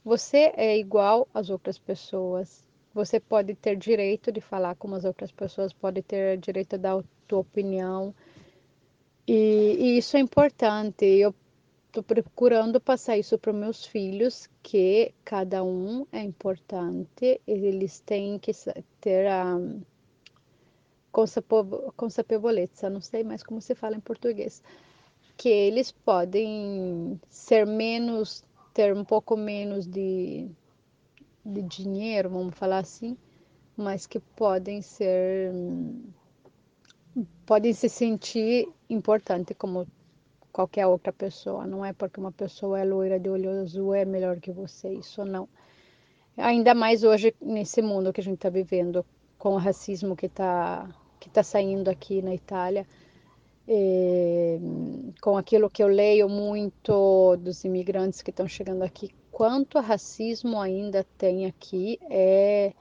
você é igual às outras pessoas. Você pode ter direito de falar como as outras pessoas, pode ter direito de dar a tua opinião. E, e isso é importante. Eu estou procurando passar isso para meus filhos, que cada um é importante, eles têm que ter a consapevolezza, não sei mais como se fala em português, que eles podem ser menos ter um pouco menos de, de dinheiro, vamos falar assim, mas que podem ser podem se sentir importante como qualquer outra pessoa. Não é porque uma pessoa é loira de olho azul é melhor que você, isso não. Ainda mais hoje nesse mundo que a gente está vivendo, com o racismo que está que tá saindo aqui na Itália, é, com aquilo que eu leio muito dos imigrantes que estão chegando aqui, quanto racismo ainda tem aqui é,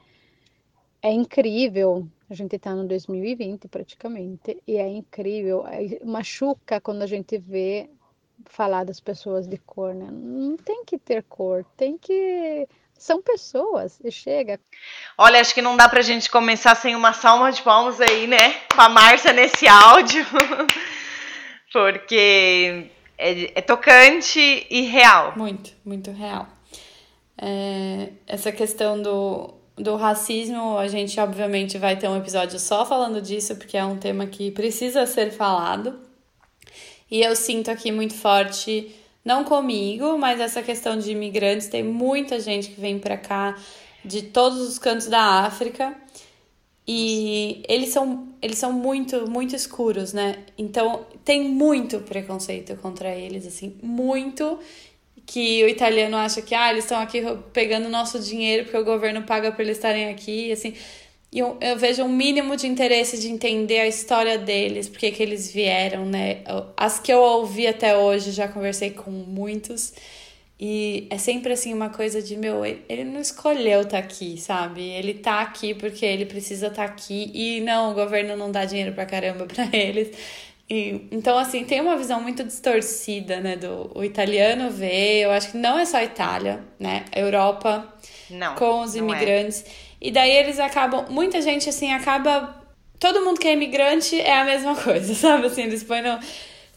é incrível. A gente está no 2020 praticamente, e é incrível, é, machuca quando a gente vê falar das pessoas de cor, né? Não tem que ter cor, tem que são pessoas e chega. Olha, acho que não dá pra gente começar sem uma salva de palmas aí, né? Com a Márcia nesse áudio. Porque é, é, tocante e real. Muito, muito real. É, essa questão do, do racismo, a gente obviamente vai ter um episódio só falando disso, porque é um tema que precisa ser falado. E eu sinto aqui muito forte não comigo, mas essa questão de imigrantes, tem muita gente que vem para cá de todos os cantos da África. E eles são, eles são muito, muito escuros, né? Então tem muito preconceito contra eles, assim, muito. Que o italiano acha que, ah, eles estão aqui pegando nosso dinheiro porque o governo paga por eles estarem aqui, assim. E eu, eu vejo um mínimo de interesse de entender a história deles, porque que eles vieram, né? As que eu ouvi até hoje, já conversei com muitos. E é sempre assim uma coisa de, meu, ele não escolheu estar tá aqui, sabe? Ele tá aqui porque ele precisa estar tá aqui e não, o governo não dá dinheiro pra caramba pra eles. E, então, assim, tem uma visão muito distorcida, né? Do o italiano vê, eu acho que não é só a Itália, né? A Europa não, com os é. imigrantes. É. E daí eles acabam. Muita gente, assim, acaba. Todo mundo que é imigrante é a mesma coisa, sabe? Assim, eles põem no...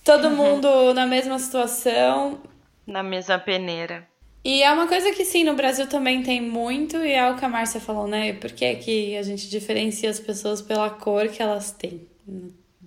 todo uhum. mundo na mesma situação. Na mesma peneira. E é uma coisa que sim, no Brasil também tem muito, e é o que a Márcia falou, né? Por que, que a gente diferencia as pessoas pela cor que elas têm?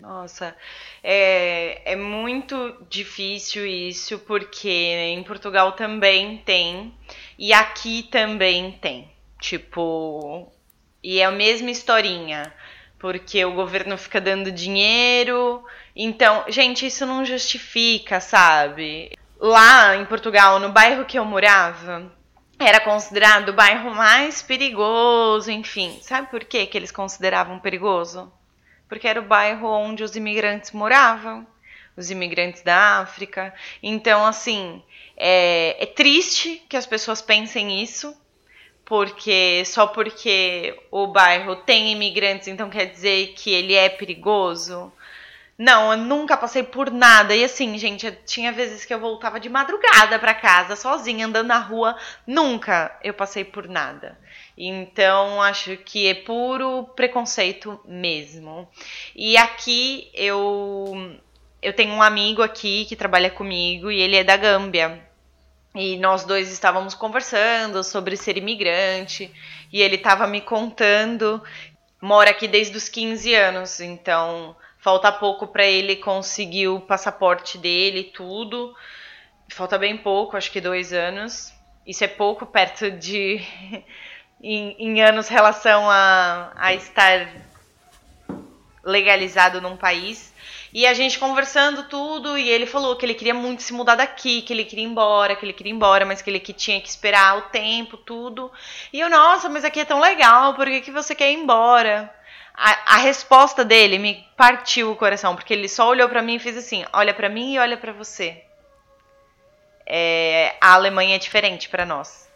Nossa, é, é muito difícil isso, porque em Portugal também tem, e aqui também tem. Tipo, e é a mesma historinha, porque o governo fica dando dinheiro. Então, gente, isso não justifica, sabe? Lá em Portugal, no bairro que eu morava, era considerado o bairro mais perigoso, enfim. Sabe por que que eles consideravam perigoso? Porque era o bairro onde os imigrantes moravam, os imigrantes da África. Então, assim, é, é triste que as pessoas pensem isso, porque só porque o bairro tem imigrantes, então quer dizer que ele é perigoso? Não, eu nunca passei por nada. E assim, gente, tinha vezes que eu voltava de madrugada para casa, sozinha, andando na rua. Nunca eu passei por nada. Então, acho que é puro preconceito mesmo. E aqui eu eu tenho um amigo aqui que trabalha comigo e ele é da Gâmbia. E nós dois estávamos conversando sobre ser imigrante, e ele estava me contando, mora aqui desde os 15 anos, então falta pouco para ele conseguir o passaporte dele tudo. Falta bem pouco, acho que dois anos. Isso é pouco perto de. em, em anos relação a, a estar legalizado num país. E a gente conversando tudo, e ele falou que ele queria muito se mudar daqui, que ele queria ir embora, que ele queria ir embora, mas que ele que tinha que esperar o tempo, tudo. E eu, nossa, mas aqui é tão legal, por que, que você quer ir embora? A, a resposta dele me partiu o coração, porque ele só olhou para mim e fez assim: olha para mim e olha para você. É, a Alemanha é diferente para nós.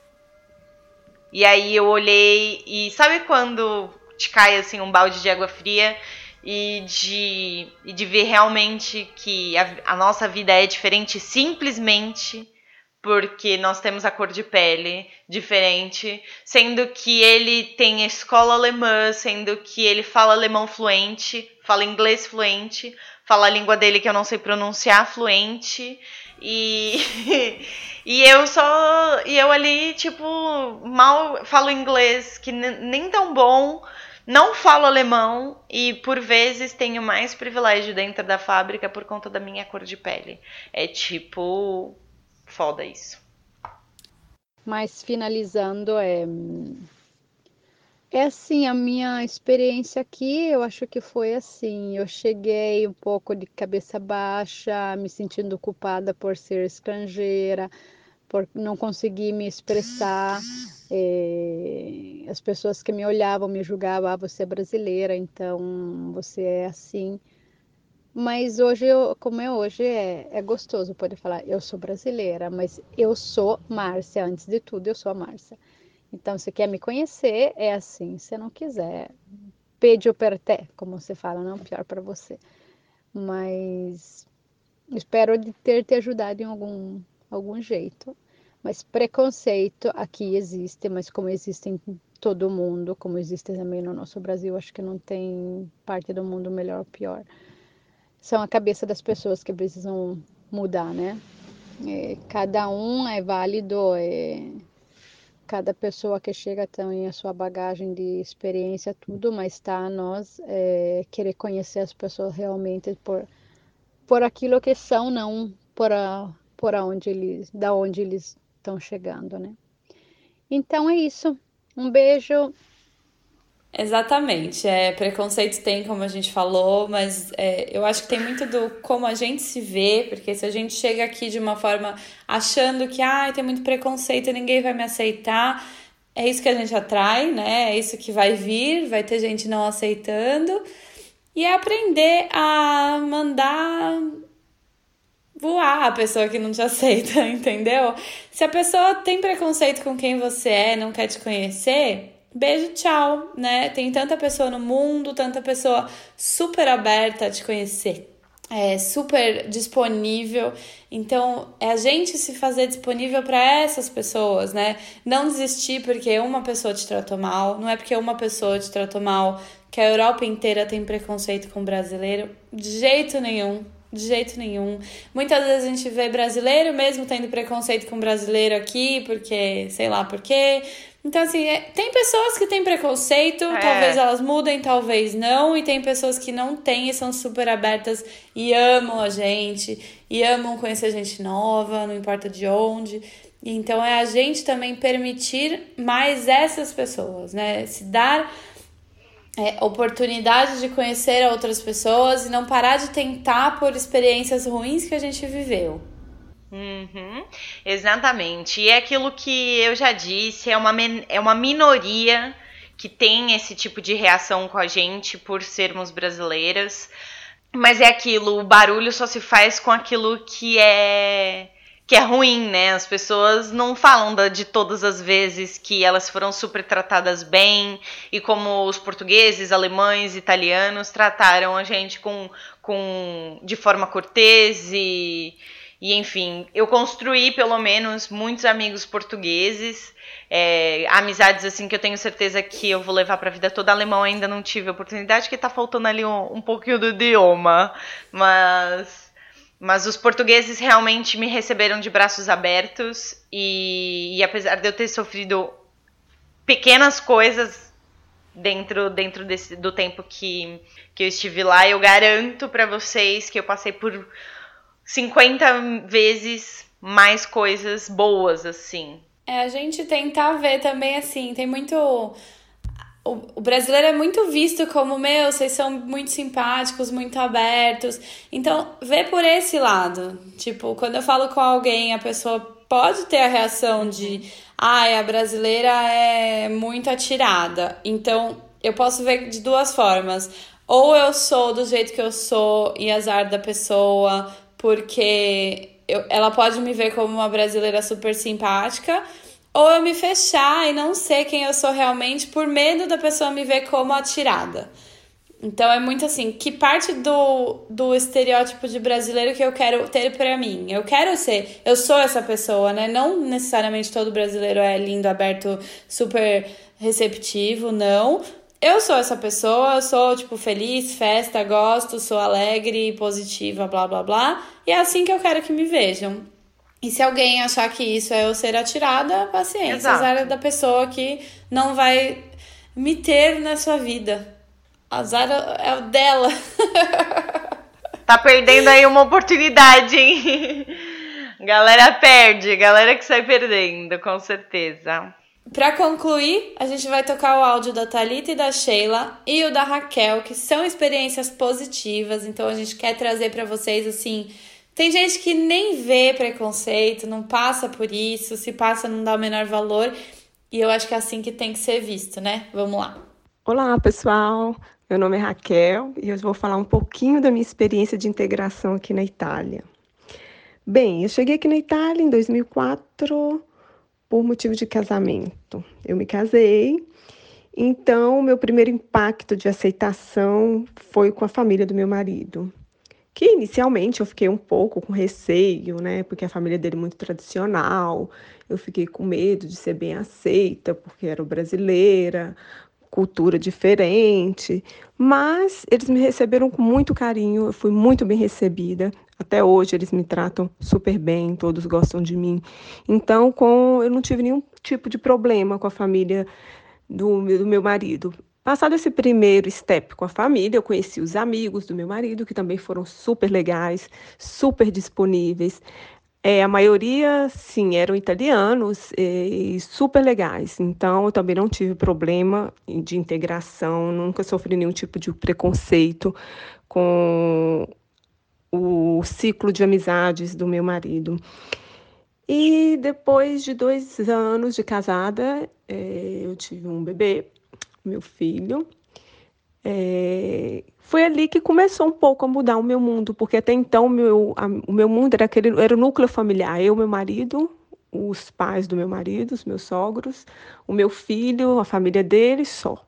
E aí eu olhei e sabe quando te cai assim um balde de água fria e de, e de ver realmente que a, a nossa vida é diferente simplesmente porque nós temos a cor de pele diferente, sendo que ele tem a escola alemã, sendo que ele fala alemão fluente, fala inglês fluente, fala a língua dele que eu não sei pronunciar fluente. E, e eu só. E eu ali, tipo, mal falo inglês, que nem tão bom, não falo alemão e por vezes tenho mais privilégio dentro da fábrica por conta da minha cor de pele. É tipo foda isso. Mas finalizando, é é assim, a minha experiência aqui, eu acho que foi assim. Eu cheguei um pouco de cabeça baixa, me sentindo culpada por ser estrangeira, por não conseguir me expressar. É, as pessoas que me olhavam me julgavam, ah, você é brasileira, então você é assim. Mas hoje, eu, como é hoje, é, é gostoso poder falar, eu sou brasileira, mas eu sou Márcia, antes de tudo, eu sou a Márcia. Então, se quer me conhecer, é assim. Se não quiser, pede o perté, como você fala, não pior para você. Mas espero de ter te ajudado em algum, algum jeito. Mas preconceito aqui existe, mas como existe em todo mundo, como existe também no nosso Brasil, acho que não tem parte do mundo melhor ou pior. São a cabeça das pessoas que precisam mudar, né? É, cada um é válido, é, cada pessoa que chega tem a sua bagagem de experiência, tudo, mas está a nós é, querer conhecer as pessoas realmente por, por aquilo que são, não por, a, por onde eles, da onde eles estão chegando, né? Então é isso. Um beijo. Exatamente. É, preconceito tem, como a gente falou, mas é, eu acho que tem muito do como a gente se vê, porque se a gente chega aqui de uma forma achando que ah, tem muito preconceito, ninguém vai me aceitar, é isso que a gente atrai, né? É isso que vai vir, vai ter gente não aceitando. E é aprender a mandar voar a pessoa que não te aceita, entendeu? Se a pessoa tem preconceito com quem você é, não quer te conhecer, beijo, tchau, né? Tem tanta pessoa no mundo, tanta pessoa super aberta a te conhecer. É super disponível, então é a gente se fazer disponível para essas pessoas, né? Não desistir porque uma pessoa te tratou mal, não é porque uma pessoa te tratou mal que a Europa inteira tem preconceito com brasileiro, de jeito nenhum, de jeito nenhum. Muitas vezes a gente vê brasileiro mesmo tendo preconceito com brasileiro aqui, porque sei lá por quê. Então, assim, é, tem pessoas que têm preconceito, é. talvez elas mudem, talvez não, e tem pessoas que não têm e são super abertas e amam a gente, e amam conhecer gente nova, não importa de onde. Então, é a gente também permitir mais essas pessoas, né? Se dar é, oportunidade de conhecer outras pessoas e não parar de tentar por experiências ruins que a gente viveu. Uhum, exatamente. E é aquilo que eu já disse, é uma, é uma minoria que tem esse tipo de reação com a gente por sermos brasileiras. Mas é aquilo, o barulho só se faz com aquilo que é que é ruim, né? As pessoas não falam de todas as vezes que elas foram super tratadas bem e como os portugueses, alemães, italianos trataram a gente com, com de forma cortês e e enfim, eu construí pelo menos muitos amigos portugueses, é, amizades assim que eu tenho certeza que eu vou levar para a vida toda. Alemão ainda não tive oportunidade, que tá faltando ali um, um pouquinho do idioma, mas mas os portugueses realmente me receberam de braços abertos e, e apesar de eu ter sofrido pequenas coisas dentro dentro desse, do tempo que, que eu estive lá, eu garanto para vocês que eu passei por 50 vezes mais coisas boas, assim. É, a gente tentar ver também, assim, tem muito. O, brasileiro é muito visto como, meu, vocês são muito simpáticos, muito abertos. Então, vê por esse lado. Tipo, quando eu falo com alguém, a pessoa pode ter a reação de, ai, ah, a brasileira é muito atirada. Então, eu posso ver de duas formas. Ou eu sou do jeito que eu sou e azar da pessoa, porque eu, ela pode me ver como uma brasileira super simpática, ou eu me fechar e não ser quem eu sou realmente por medo da pessoa me ver como atirada. Então é muito assim, que parte do, do estereótipo de brasileiro que eu quero ter para mim? Eu quero ser, eu sou essa pessoa, né? Não necessariamente todo brasileiro é lindo, aberto, super receptivo, não. Eu sou essa pessoa, eu sou, tipo, feliz, festa, gosto, sou alegre, positiva, blá blá blá. E é assim que eu quero que me vejam. E se alguém achar que isso é eu ser atirada, paciência. Exato. Azar da pessoa que não vai me ter na sua vida. Azar é o dela. Tá perdendo aí uma oportunidade, hein? Galera perde, galera que sai perdendo, com certeza. Para concluir, a gente vai tocar o áudio da Talita e da Sheila e o da Raquel, que são experiências positivas, então a gente quer trazer para vocês assim, tem gente que nem vê preconceito, não passa por isso, se passa não dá o menor valor, e eu acho que é assim que tem que ser visto, né? Vamos lá. Olá, pessoal. Meu nome é Raquel e eu vou falar um pouquinho da minha experiência de integração aqui na Itália. Bem, eu cheguei aqui na Itália em 2004 por motivo de casamento. Eu me casei, então meu primeiro impacto de aceitação foi com a família do meu marido. Que inicialmente eu fiquei um pouco com receio, né? Porque a família dele é muito tradicional. Eu fiquei com medo de ser bem aceita, porque era brasileira, cultura diferente, mas eles me receberam com muito carinho, eu fui muito bem recebida. Até hoje eles me tratam super bem, todos gostam de mim. Então, com eu não tive nenhum tipo de problema com a família do, do meu marido. Passado esse primeiro step com a família, eu conheci os amigos do meu marido, que também foram super legais, super disponíveis. É, a maioria, sim, eram italianos e super legais. Então, eu também não tive problema de integração, nunca sofri nenhum tipo de preconceito com o ciclo de amizades do meu marido. E depois de dois anos de casada, é, eu tive um bebê, meu filho. É, foi ali que começou um pouco a mudar o meu mundo, porque até então meu, a, o meu mundo era aquele, era o núcleo familiar, eu, meu marido, os pais do meu marido, os meus sogros, o meu filho, a família dele, só.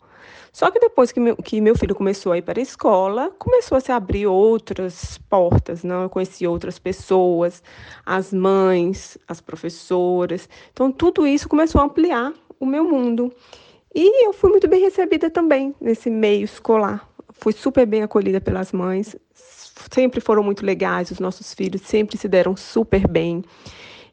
Só que depois que meu, que meu filho começou a ir para a escola, começou a se abrir outras portas, não? Eu conheci outras pessoas, as mães, as professoras. Então, tudo isso começou a ampliar o meu mundo. E eu fui muito bem recebida também nesse meio escolar. Fui super bem acolhida pelas mães, sempre foram muito legais, os nossos filhos sempre se deram super bem.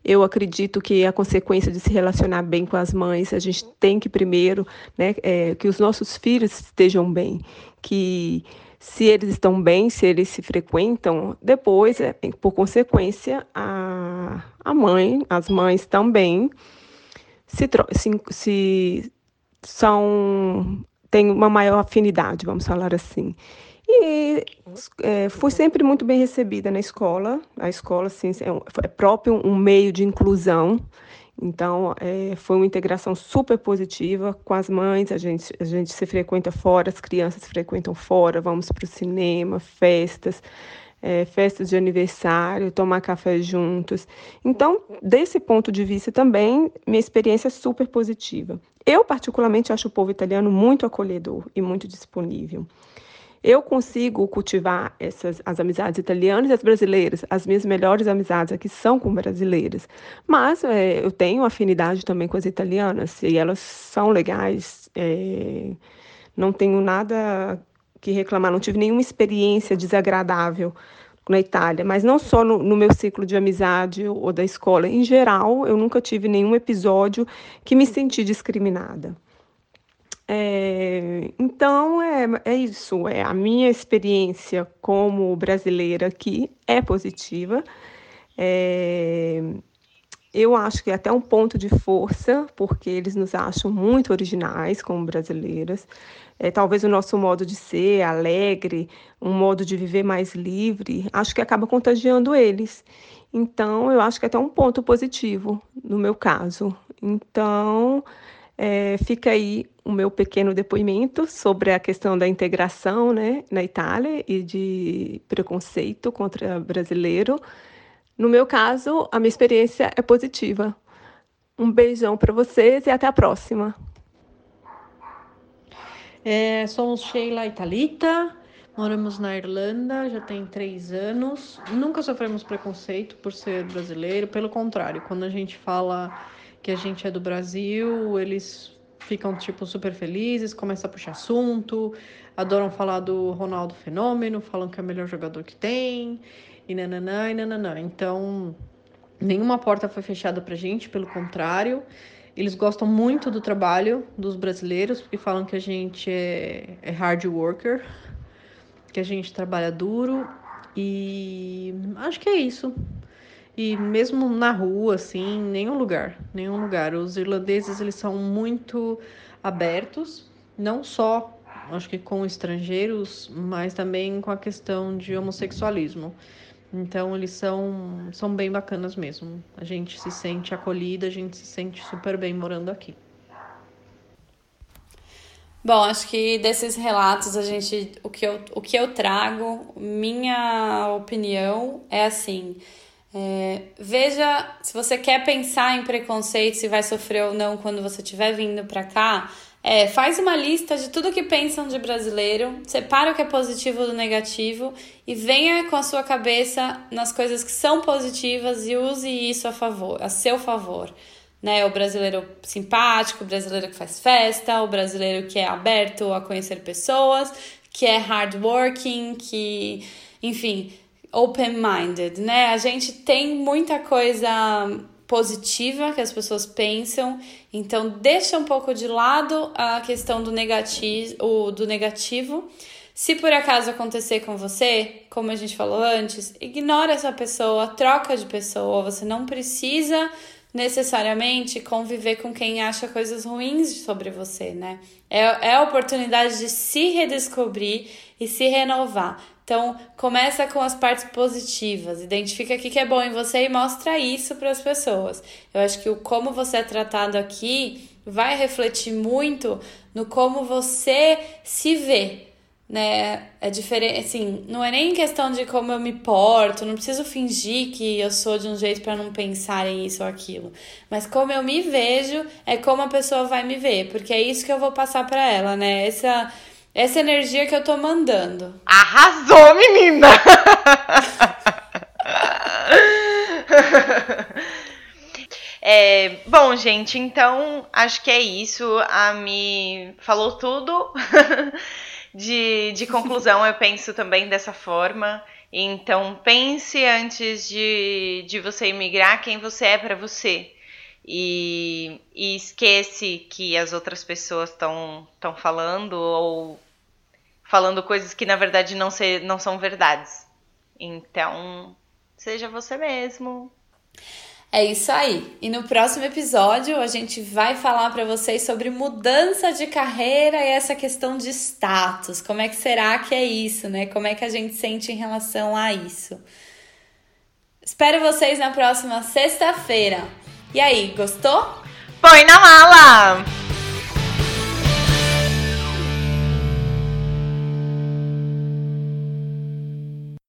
Eu acredito que a consequência de se relacionar bem com as mães, a gente tem que primeiro, né, é, que os nossos filhos estejam bem, que se eles estão bem, se eles se frequentam, depois, é, por consequência, a, a mãe, as mães também se, se, se são têm uma maior afinidade, vamos falar assim. E é, fui sempre muito bem recebida na escola. A escola, assim, é, é próprio um meio de inclusão. Então, é, foi uma integração super positiva com as mães. A gente, a gente se frequenta fora, as crianças frequentam fora. Vamos para o cinema, festas, é, festas de aniversário, tomar café juntos. Então, desse ponto de vista também, minha experiência é super positiva. Eu, particularmente, acho o povo italiano muito acolhedor e muito disponível. Eu consigo cultivar essas as amizades italianas e as brasileiras. As minhas melhores amizades aqui são com brasileiras. Mas é, eu tenho afinidade também com as italianas e elas são legais. É, não tenho nada que reclamar, não tive nenhuma experiência desagradável na Itália, mas não só no, no, meu ciclo de amizade ou da escola. Em geral, eu nunca tive nenhum episódio que me senti discriminada. É, então é, é isso, é a minha experiência como brasileira aqui é positiva. É, eu acho que é até um ponto de força, porque eles nos acham muito originais como brasileiras. É, talvez o nosso modo de ser alegre, um modo de viver mais livre, acho que acaba contagiando eles. Então, eu acho que é até um ponto positivo no meu caso. Então, é, fica aí o meu pequeno depoimento sobre a questão da integração né, na Itália e de preconceito contra brasileiro. No meu caso, a minha experiência é positiva. Um beijão para vocês e até a próxima. É, somos Sheila e moramos na Irlanda, já tem três anos. Nunca sofremos preconceito por ser brasileiro, pelo contrário, quando a gente fala que a gente é do Brasil, eles ficam tipo super felizes, começam a puxar assunto, adoram falar do Ronaldo Fenômeno, falam que é o melhor jogador que tem, e nananã, e nananã. Então, nenhuma porta foi fechada pra gente, pelo contrário. Eles gostam muito do trabalho dos brasileiros, porque falam que a gente é, é hard worker, que a gente trabalha duro, e acho que é isso. E mesmo na rua, assim, nenhum lugar, nenhum lugar. Os irlandeses, eles são muito abertos, não só, acho que com estrangeiros, mas também com a questão de homossexualismo. Então, eles são, são bem bacanas mesmo. A gente se sente acolhida, a gente se sente super bem morando aqui. Bom, acho que desses relatos a gente o que eu, o que eu trago, minha opinião é assim. É, veja se você quer pensar em preconceito, se vai sofrer ou não quando você estiver vindo para cá. É, faz uma lista de tudo que pensam de brasileiro, separa o que é positivo do negativo e venha com a sua cabeça nas coisas que são positivas e use isso a favor, a seu favor né? O brasileiro simpático, o brasileiro que faz festa, o brasileiro que é aberto a conhecer pessoas, que é hardworking, que, enfim, open-minded, né? A gente tem muita coisa positiva que as pessoas pensam, então deixa um pouco de lado a questão do negativo, do negativo. Se por acaso acontecer com você, como a gente falou antes, ignora essa pessoa, troca de pessoa, você não precisa necessariamente conviver com quem acha coisas ruins sobre você, né? É, é a oportunidade de se redescobrir e se renovar. Então, começa com as partes positivas, identifica o que é bom em você e mostra isso para as pessoas. Eu acho que o como você é tratado aqui vai refletir muito no como você se vê, né? É diferente, assim, não é nem questão de como eu me porto, não preciso fingir que eu sou de um jeito para não pensar em isso ou aquilo, mas como eu me vejo é como a pessoa vai me ver, porque é isso que eu vou passar para ela, né? Essa essa energia que eu tô mandando. Arrasou, menina. É, bom, gente, então acho que é isso. A Mi falou tudo. de, de conclusão, eu penso também dessa forma. Então, pense antes de, de você imigrar quem você é para você. E, e esquece que as outras pessoas estão falando ou falando coisas que na verdade não, se, não são verdades. Então, seja você mesmo. É isso aí. E no próximo episódio a gente vai falar para vocês sobre mudança de carreira e essa questão de status. Como é que será que é isso, né? Como é que a gente sente em relação a isso? Espero vocês na próxima sexta-feira. E aí, gostou? Põe na mala!